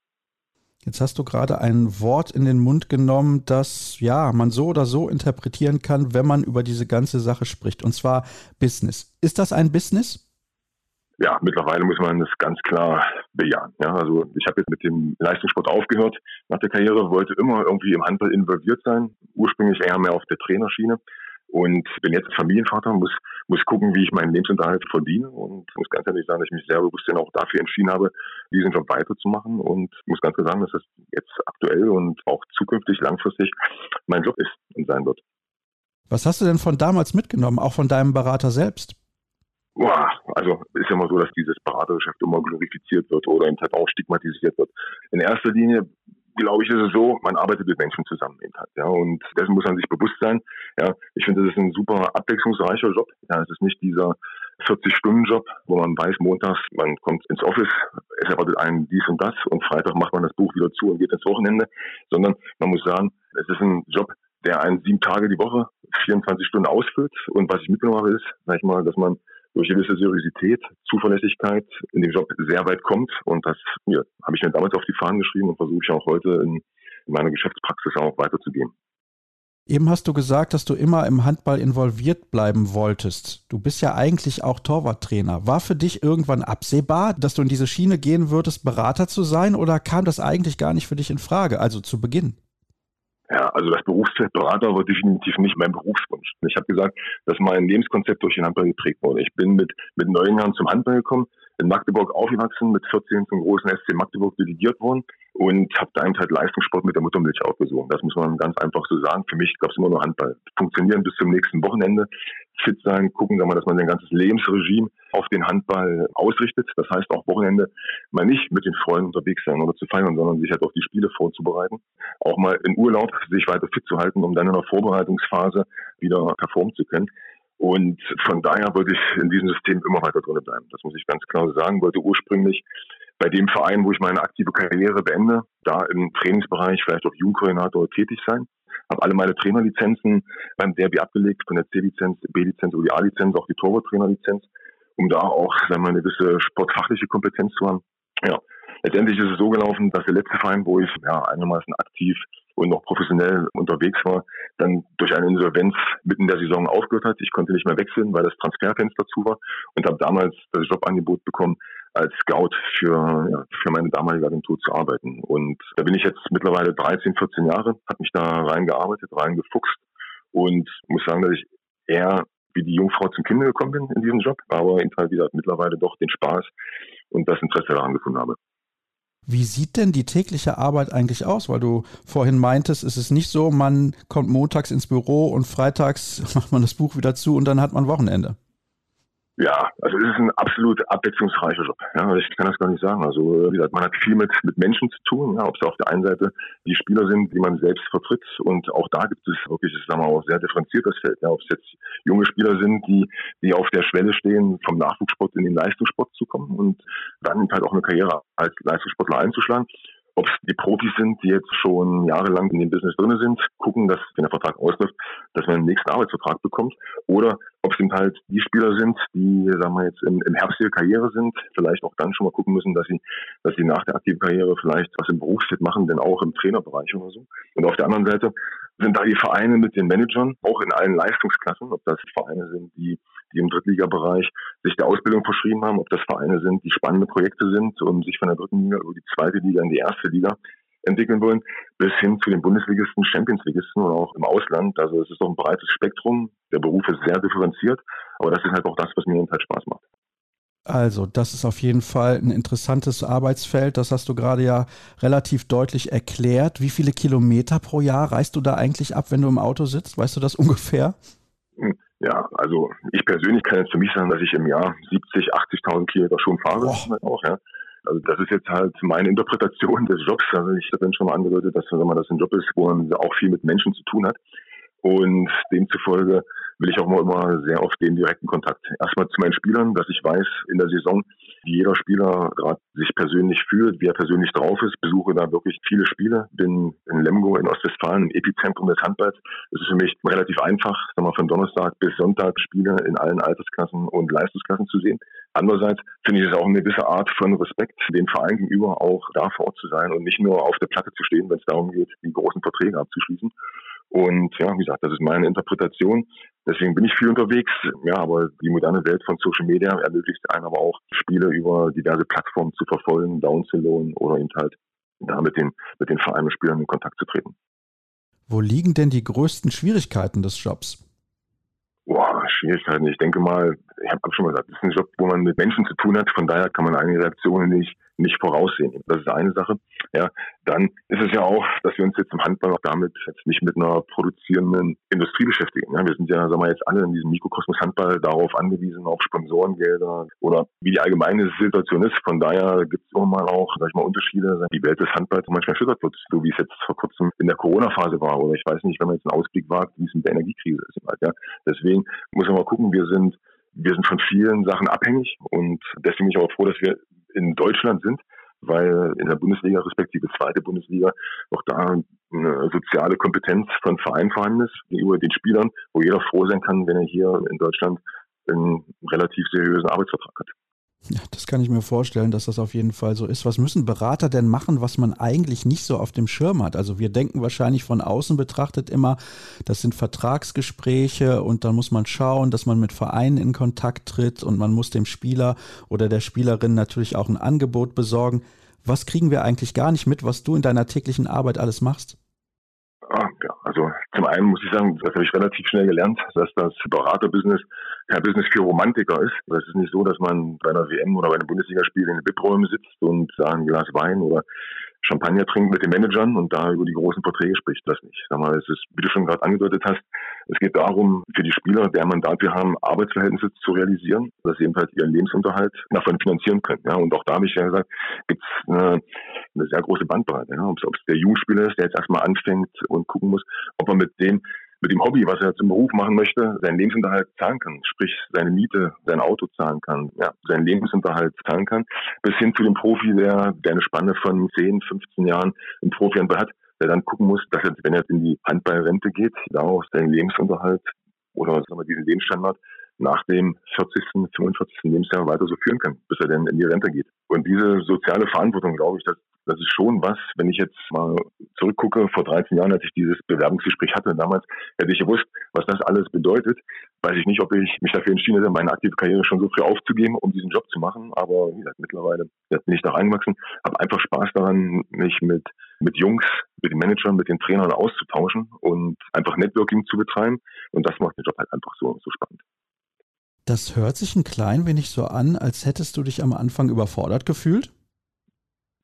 Jetzt hast du gerade ein Wort in den Mund genommen, das ja man so oder so interpretieren kann, wenn man über diese ganze Sache spricht, und zwar Business. Ist das ein Business? Ja, mittlerweile muss man das ganz klar bejahen. Ja, also ich habe jetzt mit dem Leistungssport aufgehört nach der Karriere, wollte immer irgendwie im Handball involviert sein, ursprünglich eher mehr auf der Trainerschiene und bin jetzt Familienvater, muss, muss gucken, wie ich meinen Lebensunterhalt verdiene und muss ganz ehrlich sagen, dass ich mich sehr bewusst dann auch dafür entschieden habe, diesen Job weiterzumachen und muss ganz klar sagen, dass das jetzt aktuell und auch zukünftig langfristig mein Job ist und sein wird. Was hast du denn von damals mitgenommen, auch von deinem Berater selbst? Boah, also ist ja immer so, dass dieses Beratergeschäft immer glorifiziert wird oder eben halt auch stigmatisiert wird. In erster Linie glaube ich, ist es so, man arbeitet mit Menschen zusammen eben halt, ja, und dessen muss man sich bewusst sein. Ja, ich finde, das ist ein super abwechslungsreicher Job. Ja, es ist nicht dieser 40-Stunden-Job, wo man weiß, montags, man kommt ins Office, es erwartet einen dies und das und Freitag macht man das Buch wieder zu und geht ins Wochenende, sondern man muss sagen, es ist ein Job, der einen sieben Tage die Woche, 24 Stunden ausfüllt. Und was ich mitgenommen habe, ist, sag ich mal, dass man durch gewisse Seriosität, Zuverlässigkeit in dem Job sehr weit kommt. Und das ja, habe ich mir damals auf die Fahnen geschrieben und versuche ich auch heute in, in meiner Geschäftspraxis auch weiterzugeben. Eben hast du gesagt, dass du immer im Handball involviert bleiben wolltest. Du bist ja eigentlich auch Torwarttrainer. War für dich irgendwann absehbar, dass du in diese Schiene gehen würdest, Berater zu sein, oder kam das eigentlich gar nicht für dich in Frage, also zu Beginn? Ja, also das Berufsfeld Berater war definitiv nicht mein Berufswunsch. Ich habe gesagt, dass mein Lebenskonzept durch den Handball geprägt wurde. Ich bin mit, mit neun Jahren zum Handball gekommen, in Magdeburg aufgewachsen, mit 14 zum großen SC Magdeburg delegiert worden und habe da eben halt Leistungssport mit der Muttermilch aufgesogen. Das muss man ganz einfach so sagen. Für mich gab es immer nur Handball. Funktionieren bis zum nächsten Wochenende, fit sein, gucken, dass man sein ganzes Lebensregime auf den Handball ausrichtet. Das heißt auch Wochenende mal nicht mit den Freunden unterwegs sein oder zu feiern, sondern sich halt auf die Spiele vorzubereiten. Auch mal in Urlaub sich weiter fit zu halten, um dann in der Vorbereitungsphase wieder performen zu können. Und von daher wollte ich in diesem System immer weiter drin bleiben. Das muss ich ganz klar sagen. Wollte ursprünglich bei dem Verein, wo ich meine aktive Karriere beende, da im Trainingsbereich vielleicht auch Jugendkoordinator tätig sein. Habe alle meine Trainerlizenzen beim Derby abgelegt, von der C-Lizenz, B-Lizenz über die A-Lizenz, auch die Torwarttrainerlizenz, um da auch sagen wir, eine gewisse sportfachliche Kompetenz zu haben. Ja, letztendlich ist es so gelaufen, dass der letzte Verein, wo ich ja einigermaßen aktiv und noch professionell unterwegs war, dann durch eine Insolvenz mitten der Saison aufgehört hat. Ich konnte nicht mehr wechseln, weil das Transferfenster zu war und habe damals das Jobangebot bekommen, als Scout für, ja, für meine damalige Agentur zu arbeiten. Und da bin ich jetzt mittlerweile 13, 14 Jahre, habe mich da reingearbeitet, reingefuchst und muss sagen, dass ich eher wie die Jungfrau zum Kinder gekommen bin in diesem Job, aber in Fall wieder mittlerweile doch den Spaß und das Interesse daran gefunden habe. Wie sieht denn die tägliche Arbeit eigentlich aus? Weil du vorhin meintest, es ist nicht so, man kommt montags ins Büro und freitags macht man das Buch wieder zu und dann hat man Wochenende. Ja, also es ist ein absolut abwechslungsreicher Job. Ja, ich kann das gar nicht sagen. Also wie gesagt, man hat viel mit, mit Menschen zu tun, ja, ob es auf der einen Seite die Spieler sind, die man selbst vertritt und auch da gibt es wirklich, ich sag mal, auch sehr differenziertes Feld. Ja, ob es jetzt junge Spieler sind, die, die auf der Schwelle stehen, vom Nachwuchssport in den Leistungssport zu kommen und dann halt auch eine Karriere als Leistungssportler einzuschlagen ob es die Profis sind, die jetzt schon jahrelang in dem Business drin sind, gucken, dass, wenn der Vertrag ausläuft, dass man den nächsten Arbeitsvertrag bekommt. Oder ob es eben halt die Spieler sind, die, sagen wir jetzt, im, im Herbst ihrer Karriere sind, vielleicht auch dann schon mal gucken müssen, dass sie, dass sie nach der aktiven Karriere vielleicht was im Berufsfit machen, denn auch im Trainerbereich oder so. Und auf der anderen Seite sind da die Vereine mit den Managern, auch in allen Leistungsklassen, ob das Vereine sind, die, die im Drittligabereich sich der Ausbildung verschrieben haben, ob das Vereine sind, die spannende Projekte sind und sich von der dritten Liga über die zweite Liga in die erste Liga entwickeln wollen, bis hin zu den Bundesligisten, Champions-Ligisten oder auch im Ausland. Also es ist doch ein breites Spektrum. Der Beruf ist sehr differenziert, aber das ist halt auch das, was mir halt Spaß macht. Also, das ist auf jeden Fall ein interessantes Arbeitsfeld. Das hast du gerade ja relativ deutlich erklärt. Wie viele Kilometer pro Jahr reist du da eigentlich ab, wenn du im Auto sitzt? Weißt du das ungefähr? Ja, also ich persönlich kann jetzt für mich sagen, dass ich im Jahr 70, 80.000 Kilometer schon fahre. Auch, ja. Also das ist jetzt halt meine Interpretation des Jobs. Also ich habe dann schon mal angedeutet, dass wenn man das ein Job ist, wo man auch viel mit Menschen zu tun hat. Und demzufolge will ich auch immer sehr oft den direkten Kontakt. Erstmal zu meinen Spielern, dass ich weiß in der Saison, wie jeder Spieler gerade sich persönlich fühlt, wie er persönlich drauf ist. Besuche da wirklich viele Spiele. Bin in Lemgo in Ostwestfalen, im Epizentrum des Handballs. Es ist für mich relativ einfach, sagen wir, von Donnerstag bis Sonntag Spiele in allen Altersklassen und Leistungsklassen zu sehen. Andererseits finde ich es auch eine gewisse Art von Respekt, dem Verein gegenüber auch da vor Ort zu sein und nicht nur auf der Platte zu stehen, wenn es darum geht, die großen Verträge abzuschließen. Und ja, wie gesagt, das ist meine Interpretation. Deswegen bin ich viel unterwegs. Ja, aber die moderne Welt von Social Media ermöglicht einem aber auch, Spiele über diverse Plattformen zu verfolgen, downzuladen oder eben halt da mit den, mit den Vereinen und Spielern in Kontakt zu treten. Wo liegen denn die größten Schwierigkeiten des Jobs? Boah, Schwierigkeiten. Ich denke mal, ich habe schon mal gesagt, das ist ein Job, wo man mit Menschen zu tun hat. Von daher kann man einige Reaktionen nicht nicht voraussehen. Das ist eine Sache. Ja, dann ist es ja auch, dass wir uns jetzt im Handball auch damit jetzt nicht mit einer produzierenden Industrie beschäftigen. Ja, wir sind ja, sagen wir jetzt alle in diesem Mikrokosmos Handball darauf angewiesen, auf Sponsorengelder oder wie die allgemeine Situation ist. Von daher gibt es immer mal auch, sag ich mal, Unterschiede. Die Welt des Handballs manchmal erschüttert wird, so wie es jetzt vor kurzem in der Corona-Phase war. Oder ich weiß nicht, wenn man jetzt einen Ausblick wagt, wie es mit der Energiekrise ist. Ja, deswegen muss man mal gucken, wir sind wir sind von vielen Sachen abhängig und deswegen bin ich auch froh, dass wir in Deutschland sind, weil in der Bundesliga, respektive zweite Bundesliga, auch da eine soziale Kompetenz von Vereinen vorhanden ist gegenüber den Spielern, wo jeder froh sein kann, wenn er hier in Deutschland einen relativ seriösen Arbeitsvertrag hat. Ja, das kann ich mir vorstellen, dass das auf jeden Fall so ist. Was müssen Berater denn machen, was man eigentlich nicht so auf dem Schirm hat? Also wir denken wahrscheinlich von außen betrachtet immer, das sind Vertragsgespräche und dann muss man schauen, dass man mit Vereinen in Kontakt tritt und man muss dem Spieler oder der Spielerin natürlich auch ein Angebot besorgen. Was kriegen wir eigentlich gar nicht mit, was du in deiner täglichen Arbeit alles machst? Also zum einen muss ich sagen, das habe ich relativ schnell gelernt, dass das Beraterbusiness kein Business für Romantiker ist. Das ist nicht so, dass man bei einer WM oder bei einem Bundesligaspiel in den VIP-Räumen sitzt und da ein Glas Wein oder Champagner trinkt mit den Managern und da über die großen Verträge spricht. Das nicht. Sag mal, es ist, wie du schon gerade angedeutet hast, es geht darum, für die Spieler, der Mandat wir haben, Arbeitsverhältnisse zu realisieren, dass sie ebenfalls ihren Lebensunterhalt davon finanzieren können. Ja, und auch da habe ich ja gesagt, gibt es eine, eine, sehr große Bandbreite. Ja, ob es der Jugendspieler ist, der jetzt erstmal anfängt und gucken muss, ob er mit dem mit dem Hobby, was er zum Beruf machen möchte, seinen Lebensunterhalt zahlen kann, sprich seine Miete, sein Auto zahlen kann, ja, seinen Lebensunterhalt zahlen kann, bis hin zu dem Profi, der, der eine Spanne von 10, 15 Jahren im Profihandball hat, der dann gucken muss, dass er, wenn er in die Handballrente geht, daraus seinen Lebensunterhalt oder sagen wir, diesen Lebensstandard nach dem 40., 45. Lebensjahr weiter so führen kann, bis er dann in die Rente geht. Und diese soziale Verantwortung, glaube ich, das, das ist schon was, wenn ich jetzt mal zurückgucke, vor 13 Jahren, als ich dieses Bewerbungsgespräch hatte, damals hätte ich gewusst, was das alles bedeutet. Weiß ich nicht, ob ich mich dafür entschieden hätte, meine aktive Karriere schon so früh aufzugeben, um diesen Job zu machen. Aber wie gesagt, mittlerweile bin ich da reingewachsen, habe einfach Spaß daran, mich mit, mit Jungs, mit den Managern, mit den Trainern auszutauschen und einfach Networking zu betreiben. Und das macht den Job halt einfach so, so spannend. Das hört sich ein klein wenig so an, als hättest du dich am Anfang überfordert gefühlt.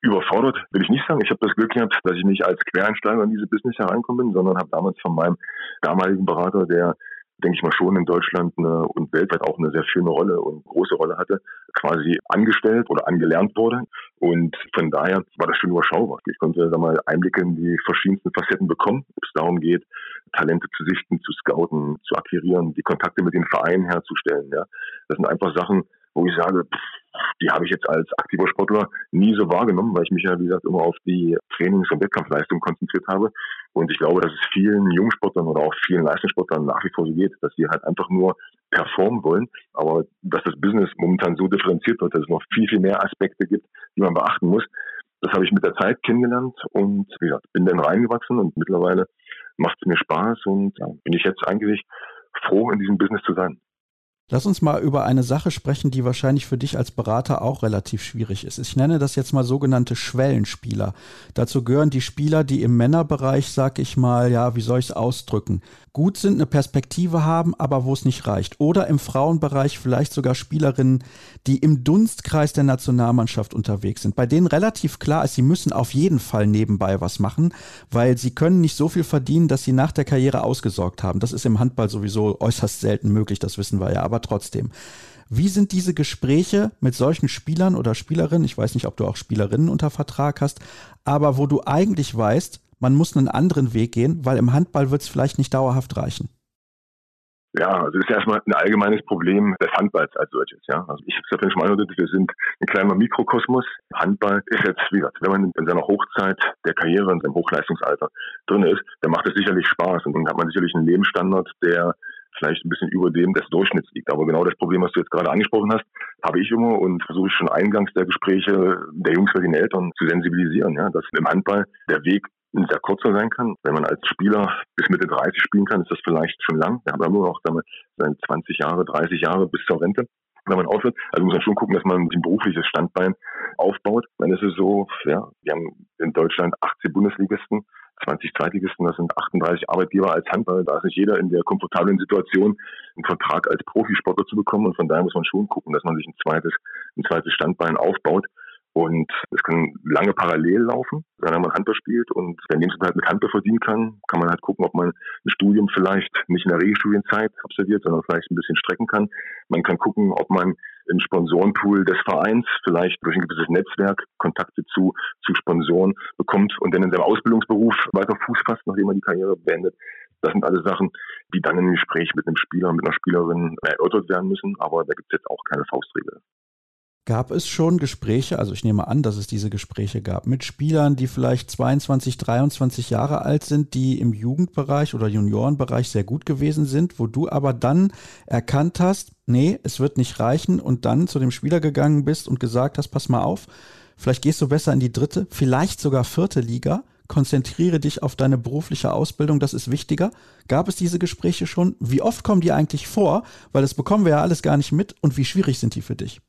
Überfordert will ich nicht sagen. Ich habe das Glück gehabt, dass ich nicht als Quereinsteiger in diese Business hereinkommen bin, sondern habe damals von meinem damaligen Berater, der denke ich mal schon in Deutschland eine, und weltweit auch eine sehr schöne Rolle und große Rolle hatte, quasi angestellt oder angelernt wurde. Und von daher war das schon überschaubar. Ich konnte da mal Einblicke in die verschiedensten Facetten bekommen, ob es darum geht, Talente zu sichten, zu scouten, zu akquirieren, die Kontakte mit den Vereinen herzustellen. Ja. Das sind einfach Sachen, wo ich sage, die habe ich jetzt als aktiver Sportler nie so wahrgenommen, weil ich mich ja, wie gesagt, immer auf die Trainings- und Wettkampfleistung konzentriert habe. Und ich glaube, dass es vielen Jungsportlern oder auch vielen Leistungssportlern nach wie vor so geht, dass sie halt einfach nur performen wollen, aber dass das Business momentan so differenziert wird, dass es noch viel, viel mehr Aspekte gibt, die man beachten muss. Das habe ich mit der Zeit kennengelernt und wie gesagt, bin dann reingewachsen und mittlerweile macht es mir Spaß und ja, bin ich jetzt eigentlich froh, in diesem Business zu sein. Lass uns mal über eine Sache sprechen, die wahrscheinlich für dich als Berater auch relativ schwierig ist. Ich nenne das jetzt mal sogenannte Schwellenspieler. Dazu gehören die Spieler, die im Männerbereich, sag ich mal, ja, wie soll ich es ausdrücken, gut sind, eine Perspektive haben, aber wo es nicht reicht. Oder im Frauenbereich vielleicht sogar Spielerinnen, die im Dunstkreis der Nationalmannschaft unterwegs sind, bei denen relativ klar ist, sie müssen auf jeden Fall nebenbei was machen, weil sie können nicht so viel verdienen, dass sie nach der Karriere ausgesorgt haben. Das ist im Handball sowieso äußerst selten möglich, das wissen wir ja. Aber trotzdem. Wie sind diese Gespräche mit solchen Spielern oder Spielerinnen, ich weiß nicht, ob du auch Spielerinnen unter Vertrag hast, aber wo du eigentlich weißt, man muss einen anderen Weg gehen, weil im Handball wird es vielleicht nicht dauerhaft reichen? Ja, also das ist erstmal ein allgemeines Problem des Handballs als solches. Ja, also ich habe es ja schon mal angedeutet, wir sind ein kleiner Mikrokosmos. Handball ist jetzt, wie gesagt, wenn man in seiner Hochzeit der Karriere, in seinem Hochleistungsalter drin ist, dann macht es sicherlich Spaß und dann hat man sicherlich einen Lebensstandard, der vielleicht ein bisschen über dem des Durchschnitts liegt. Aber genau das Problem, was du jetzt gerade angesprochen hast, habe ich immer und versuche ich schon eingangs der Gespräche der Jungs mit den Eltern zu sensibilisieren, ja, dass im Handball der Weg sehr kurzer sein kann. Wenn man als Spieler bis Mitte 30 spielen kann, ist das vielleicht schon lang. Wir haben nur noch damit 20 Jahre, 30 Jahre bis zur Rente wenn man aufhört. Also muss man schon gucken, dass man ein berufliches Standbein aufbaut. Dann ist es so, ja, wir haben in Deutschland 18 Bundesligisten, 20 Zweitligisten, das sind 38 Arbeitgeber als Handball. Da ist nicht jeder in der komfortablen Situation, einen Vertrag als Profisportler zu bekommen. Und von daher muss man schon gucken, dass man sich ein zweites, ein zweites Standbein aufbaut. Und es kann lange parallel laufen, wenn man Handball spielt und wenn jemand halt mit Handball verdienen kann, kann man halt gucken, ob man ein Studium vielleicht nicht in der Regelstudienzeit absolviert, sondern vielleicht ein bisschen strecken kann. Man kann gucken, ob man im Sponsorenpool des Vereins vielleicht durch ein gewisses Netzwerk Kontakte zu, zu Sponsoren bekommt und dann in seinem Ausbildungsberuf weiter Fuß fasst, nachdem man die Karriere beendet. Das sind alles Sachen, die dann im Gespräch mit einem Spieler, mit einer Spielerin erörtert werden müssen, aber da gibt es jetzt auch keine Faustregel. Gab es schon Gespräche, also ich nehme an, dass es diese Gespräche gab, mit Spielern, die vielleicht 22, 23 Jahre alt sind, die im Jugendbereich oder Juniorenbereich sehr gut gewesen sind, wo du aber dann erkannt hast, nee, es wird nicht reichen und dann zu dem Spieler gegangen bist und gesagt hast, pass mal auf, vielleicht gehst du besser in die dritte, vielleicht sogar vierte Liga, konzentriere dich auf deine berufliche Ausbildung, das ist wichtiger. Gab es diese Gespräche schon? Wie oft kommen die eigentlich vor? Weil das bekommen wir ja alles gar nicht mit und wie schwierig sind die für dich?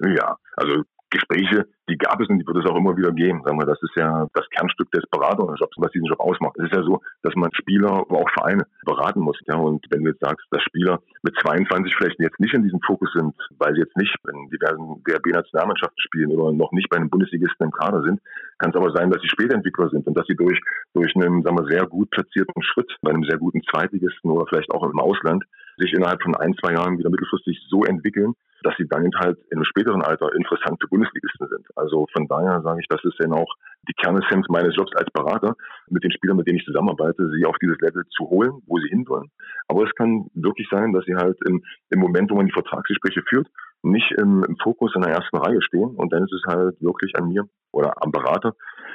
Ja, also Gespräche, die gab es und die wird es auch immer wieder geben. Sagen wir, das ist ja das Kernstück des Beraterjobs, was diesen Job ausmacht. Es ist ja so, dass man Spieler, aber auch Vereine beraten muss. Ja, und wenn du jetzt sagst, dass Spieler mit 22 vielleicht jetzt nicht in diesem Fokus sind, weil sie jetzt nicht in diversen DRB-Nationalmannschaften spielen oder noch nicht bei einem Bundesligisten im Kader sind, kann es aber sein, dass sie Spätentwickler sind und dass sie durch, durch einen, sagen wir, sehr gut platzierten Schritt bei einem sehr guten Zweitligisten oder vielleicht auch im Ausland sich innerhalb von ein, zwei Jahren wieder mittelfristig so entwickeln, dass sie dann halt in einem späteren Alter interessant für Bundesligisten sind. Also von daher sage ich, das ist dann auch die Kernessenz meines Jobs als Berater, mit den Spielern, mit denen ich zusammenarbeite, sie auf dieses Level zu holen, wo sie hinwollen. Aber es kann wirklich sein, dass sie halt im, im Moment, wo man die Vertragsgespräche führt, nicht im, im Fokus in der ersten Reihe stehen. Und dann ist es halt wirklich an mir oder am Berater,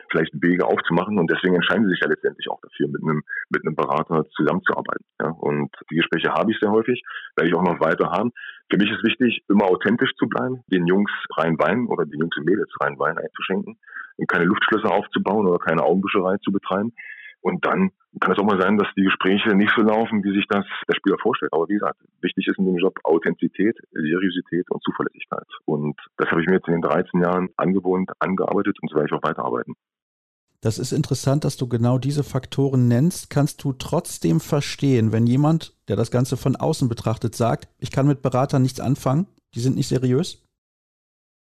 vielleicht Wege aufzumachen. Und deswegen entscheiden sie sich ja letztendlich auch dafür, mit einem, mit einem Berater zusammenzuarbeiten. Ja. Und die Gespräche habe ich sehr häufig, werde ich auch noch weiter haben. Für mich ist wichtig, immer authentisch zu bleiben, den Jungs rein Wein oder den Jungs und Mädels rein Wein einzuschenken und keine Luftschlösser aufzubauen oder keine Augenwischerei zu betreiben. Und dann kann es auch mal sein, dass die Gespräche nicht so laufen, wie sich das der Spieler vorstellt. Aber wie gesagt, wichtig ist in dem Job Authentizität, Seriosität und Zuverlässigkeit. Und das habe ich mir jetzt in den 13 Jahren angewohnt, angearbeitet und so werde ich auch weiterarbeiten. Das ist interessant, dass du genau diese Faktoren nennst. Kannst du trotzdem verstehen, wenn jemand, der das Ganze von außen betrachtet, sagt, ich kann mit Beratern nichts anfangen, die sind nicht seriös?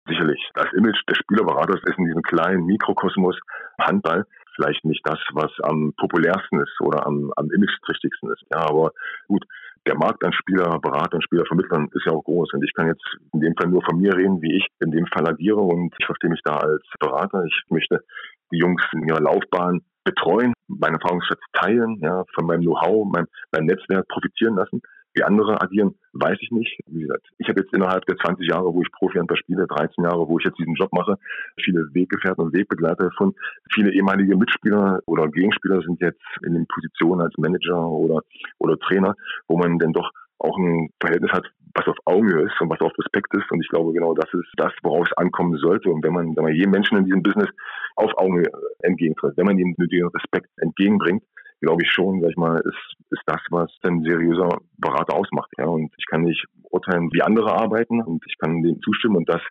Sicherlich. Das Image des Spielerberaters ist in diesem kleinen Mikrokosmos Handball vielleicht nicht das, was am populärsten ist oder am, am imageträchtigsten ist. Ja, aber gut, der Markt an Spieler, Beratern, Spielervermittlern ist ja auch groß. Und ich kann jetzt in dem Fall nur von mir reden, wie ich in dem Fall agiere. Und ich verstehe mich da als Berater. Ich möchte die Jungs in ihrer Laufbahn betreuen, meinen Erfahrungsschatz teilen, ja, von meinem Know-how, meinem, meinem Netzwerk profitieren lassen. Wie andere agieren, weiß ich nicht. Wie gesagt, ich habe jetzt innerhalb der 20 Jahre, wo ich Profi-Handball spiele, 13 Jahre, wo ich jetzt diesen Job mache, viele Weggefährten und Wegbegleiter gefunden. Viele ehemalige Mitspieler oder Gegenspieler sind jetzt in den Positionen als Manager oder, oder Trainer, wo man denn doch auch ein Verhältnis hat, was auf Augenhöhe ist und was auf Respekt ist. Und ich glaube, genau das ist das, worauf es ankommen sollte. Und wenn man, wenn man jedem Menschen in diesem Business auf Augenhöhe entgegentritt, wenn man ihm nötigen Respekt entgegenbringt, glaube ich schon, sag ich mal, ist, ist das, was ein seriöser Berater ausmacht. Ja. Und ich kann nicht urteilen, wie andere arbeiten und ich kann denen zustimmen. Und das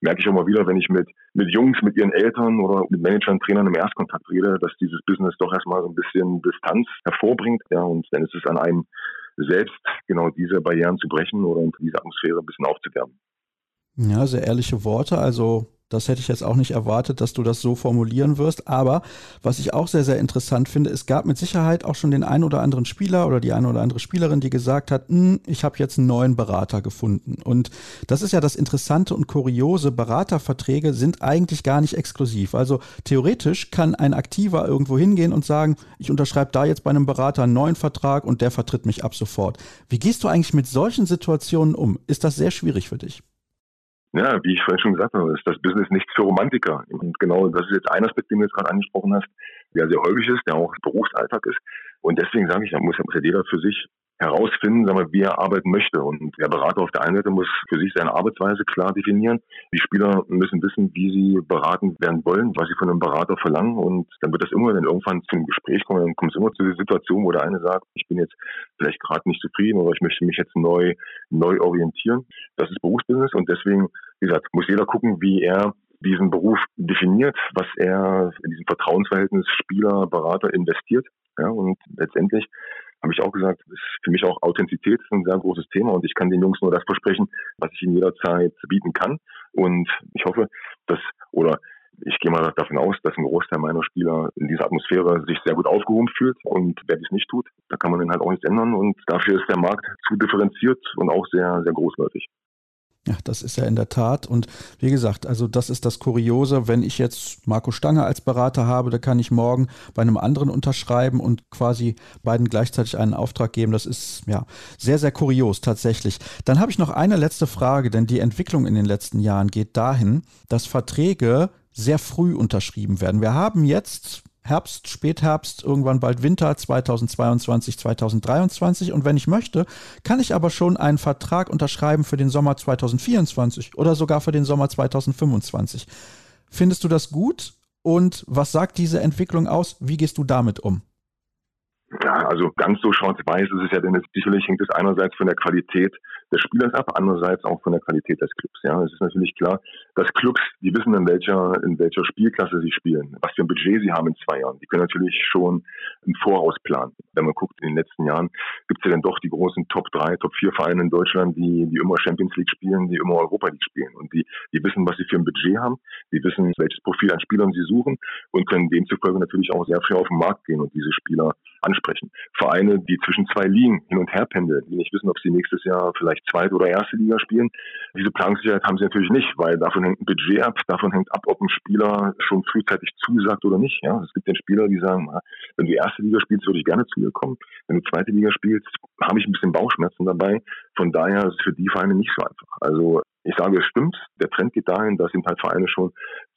merke ich mal wieder, wenn ich mit, mit Jungs, mit ihren Eltern oder mit Managern, Trainern im Erstkontakt rede, dass dieses Business doch erstmal so ein bisschen Distanz hervorbringt. Ja. Und dann ist es an einem selbst genau diese Barrieren zu brechen oder diese Atmosphäre ein bisschen aufzuwärmen. Ja, sehr ehrliche Worte. Also das hätte ich jetzt auch nicht erwartet, dass du das so formulieren wirst. Aber was ich auch sehr, sehr interessant finde, es gab mit Sicherheit auch schon den einen oder anderen Spieler oder die eine oder andere Spielerin, die gesagt hat, hm, ich habe jetzt einen neuen Berater gefunden. Und das ist ja das Interessante und Kuriose. Beraterverträge sind eigentlich gar nicht exklusiv. Also theoretisch kann ein Aktiver irgendwo hingehen und sagen, ich unterschreibe da jetzt bei einem Berater einen neuen Vertrag und der vertritt mich ab sofort. Wie gehst du eigentlich mit solchen Situationen um? Ist das sehr schwierig für dich? Ja, wie ich vorhin schon gesagt habe, ist das Business nichts für Romantiker. Und genau das ist jetzt ein Aspekt, den du jetzt gerade angesprochen hast, der sehr häufig ist, der auch Berufsalltag ist. Und deswegen sage ich, da muss, muss ja jeder für sich herausfinden, sagen wir, wie er arbeiten möchte. Und der Berater auf der einen Seite muss für sich seine Arbeitsweise klar definieren. Die Spieler müssen wissen, wie sie beraten werden wollen, was sie von einem Berater verlangen. Und dann wird das immer, wenn irgendwann zum Gespräch kommt, dann kommt es immer zu der Situation, wo der eine sagt, ich bin jetzt vielleicht gerade nicht zufrieden oder ich möchte mich jetzt neu, neu orientieren. Das ist Berufsbusiness und deswegen, wie gesagt, muss jeder gucken, wie er diesen Beruf definiert, was er in diesem Vertrauensverhältnis Spieler, Berater investiert. Ja, und letztendlich habe ich auch gesagt, ist für mich auch Authentizität ein sehr großes Thema und ich kann den Jungs nur das versprechen, was ich ihnen jederzeit bieten kann. Und ich hoffe, dass, oder ich gehe mal davon aus, dass ein Großteil meiner Spieler in dieser Atmosphäre sich sehr gut aufgehoben fühlt und wer dies nicht tut, da kann man dann halt auch nichts ändern und dafür ist der Markt zu differenziert und auch sehr, sehr großläufig. Ja, das ist ja in der Tat. Und wie gesagt, also das ist das Kuriose. Wenn ich jetzt Marco Stange als Berater habe, da kann ich morgen bei einem anderen unterschreiben und quasi beiden gleichzeitig einen Auftrag geben. Das ist ja sehr, sehr kurios tatsächlich. Dann habe ich noch eine letzte Frage, denn die Entwicklung in den letzten Jahren geht dahin, dass Verträge sehr früh unterschrieben werden. Wir haben jetzt Herbst, Spätherbst, irgendwann bald Winter 2022, 2023. Und wenn ich möchte, kann ich aber schon einen Vertrag unterschreiben für den Sommer 2024 oder sogar für den Sommer 2025. Findest du das gut? Und was sagt diese Entwicklung aus? Wie gehst du damit um? Ja, also ganz so schwarz-weiß ist es ja, denn sicherlich hängt es einerseits von der Qualität des Spielers ab, andererseits auch von der Qualität des Clubs. Ja, es ist natürlich klar, dass Clubs, die wissen, in welcher, in welcher Spielklasse sie spielen, was für ein Budget sie haben in zwei Jahren. Die können natürlich schon im Voraus planen. Wenn man guckt, in den letzten Jahren gibt es ja dann doch die großen Top 3, Top 4 Vereine in Deutschland, die, die immer Champions League spielen, die immer Europa League spielen. Und die, die wissen, was sie für ein Budget haben, die wissen, welches Profil an Spielern sie suchen und können demzufolge natürlich auch sehr früh auf den Markt gehen und diese Spieler ansprechen. Vereine, die zwischen zwei Ligen hin und her pendeln, die nicht wissen, ob sie nächstes Jahr vielleicht zweite oder erste Liga spielen. Diese Planungssicherheit haben sie natürlich nicht, weil davon hängt ein Budget ab, davon hängt ab, ob ein Spieler schon frühzeitig zusagt oder nicht. Ja, es gibt den Spieler, die sagen, wenn du erste Liga spielst, würde ich gerne zu dir kommen. Wenn du zweite Liga spielst, habe ich ein bisschen Bauchschmerzen dabei. Von daher ist es für die Vereine nicht so einfach. Also ich sage, es stimmt. Der Trend geht dahin, dass eben halt Vereine schon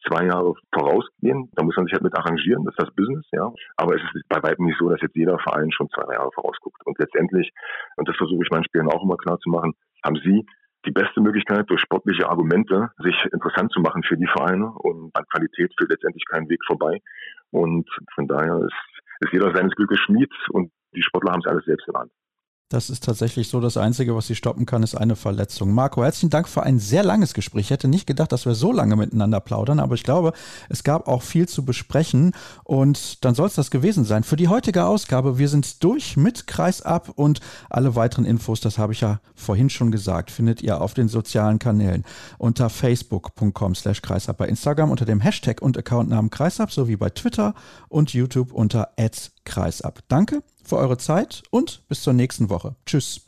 zwei Jahre vorausgehen. Da muss man sich halt mit arrangieren. Das ist das Business, ja. Aber es ist bei weitem nicht so, dass jetzt jeder Verein schon zwei Jahre vorausguckt. Und letztendlich, und das versuche ich meinen Spielern auch immer klar zu machen, haben sie die beste Möglichkeit, durch sportliche Argumente sich interessant zu machen für die Vereine. Und an Qualität führt letztendlich kein Weg vorbei. Und von daher ist, ist jeder seines Glückes Schmied und die Sportler haben es alles selbst in der Hand. Das ist tatsächlich so. Das Einzige, was sie stoppen kann, ist eine Verletzung. Marco, herzlichen Dank für ein sehr langes Gespräch. Ich hätte nicht gedacht, dass wir so lange miteinander plaudern, aber ich glaube, es gab auch viel zu besprechen. Und dann soll es das gewesen sein. Für die heutige Ausgabe, wir sind durch mit Kreisab und alle weiteren Infos, das habe ich ja vorhin schon gesagt, findet ihr auf den sozialen Kanälen unter facebook.com slash kreisab, bei Instagram unter dem Hashtag und Accountnamen kreisab sowie bei Twitter und YouTube unter kreisab. Danke für eure Zeit und bis zur nächsten Woche. Tschüss.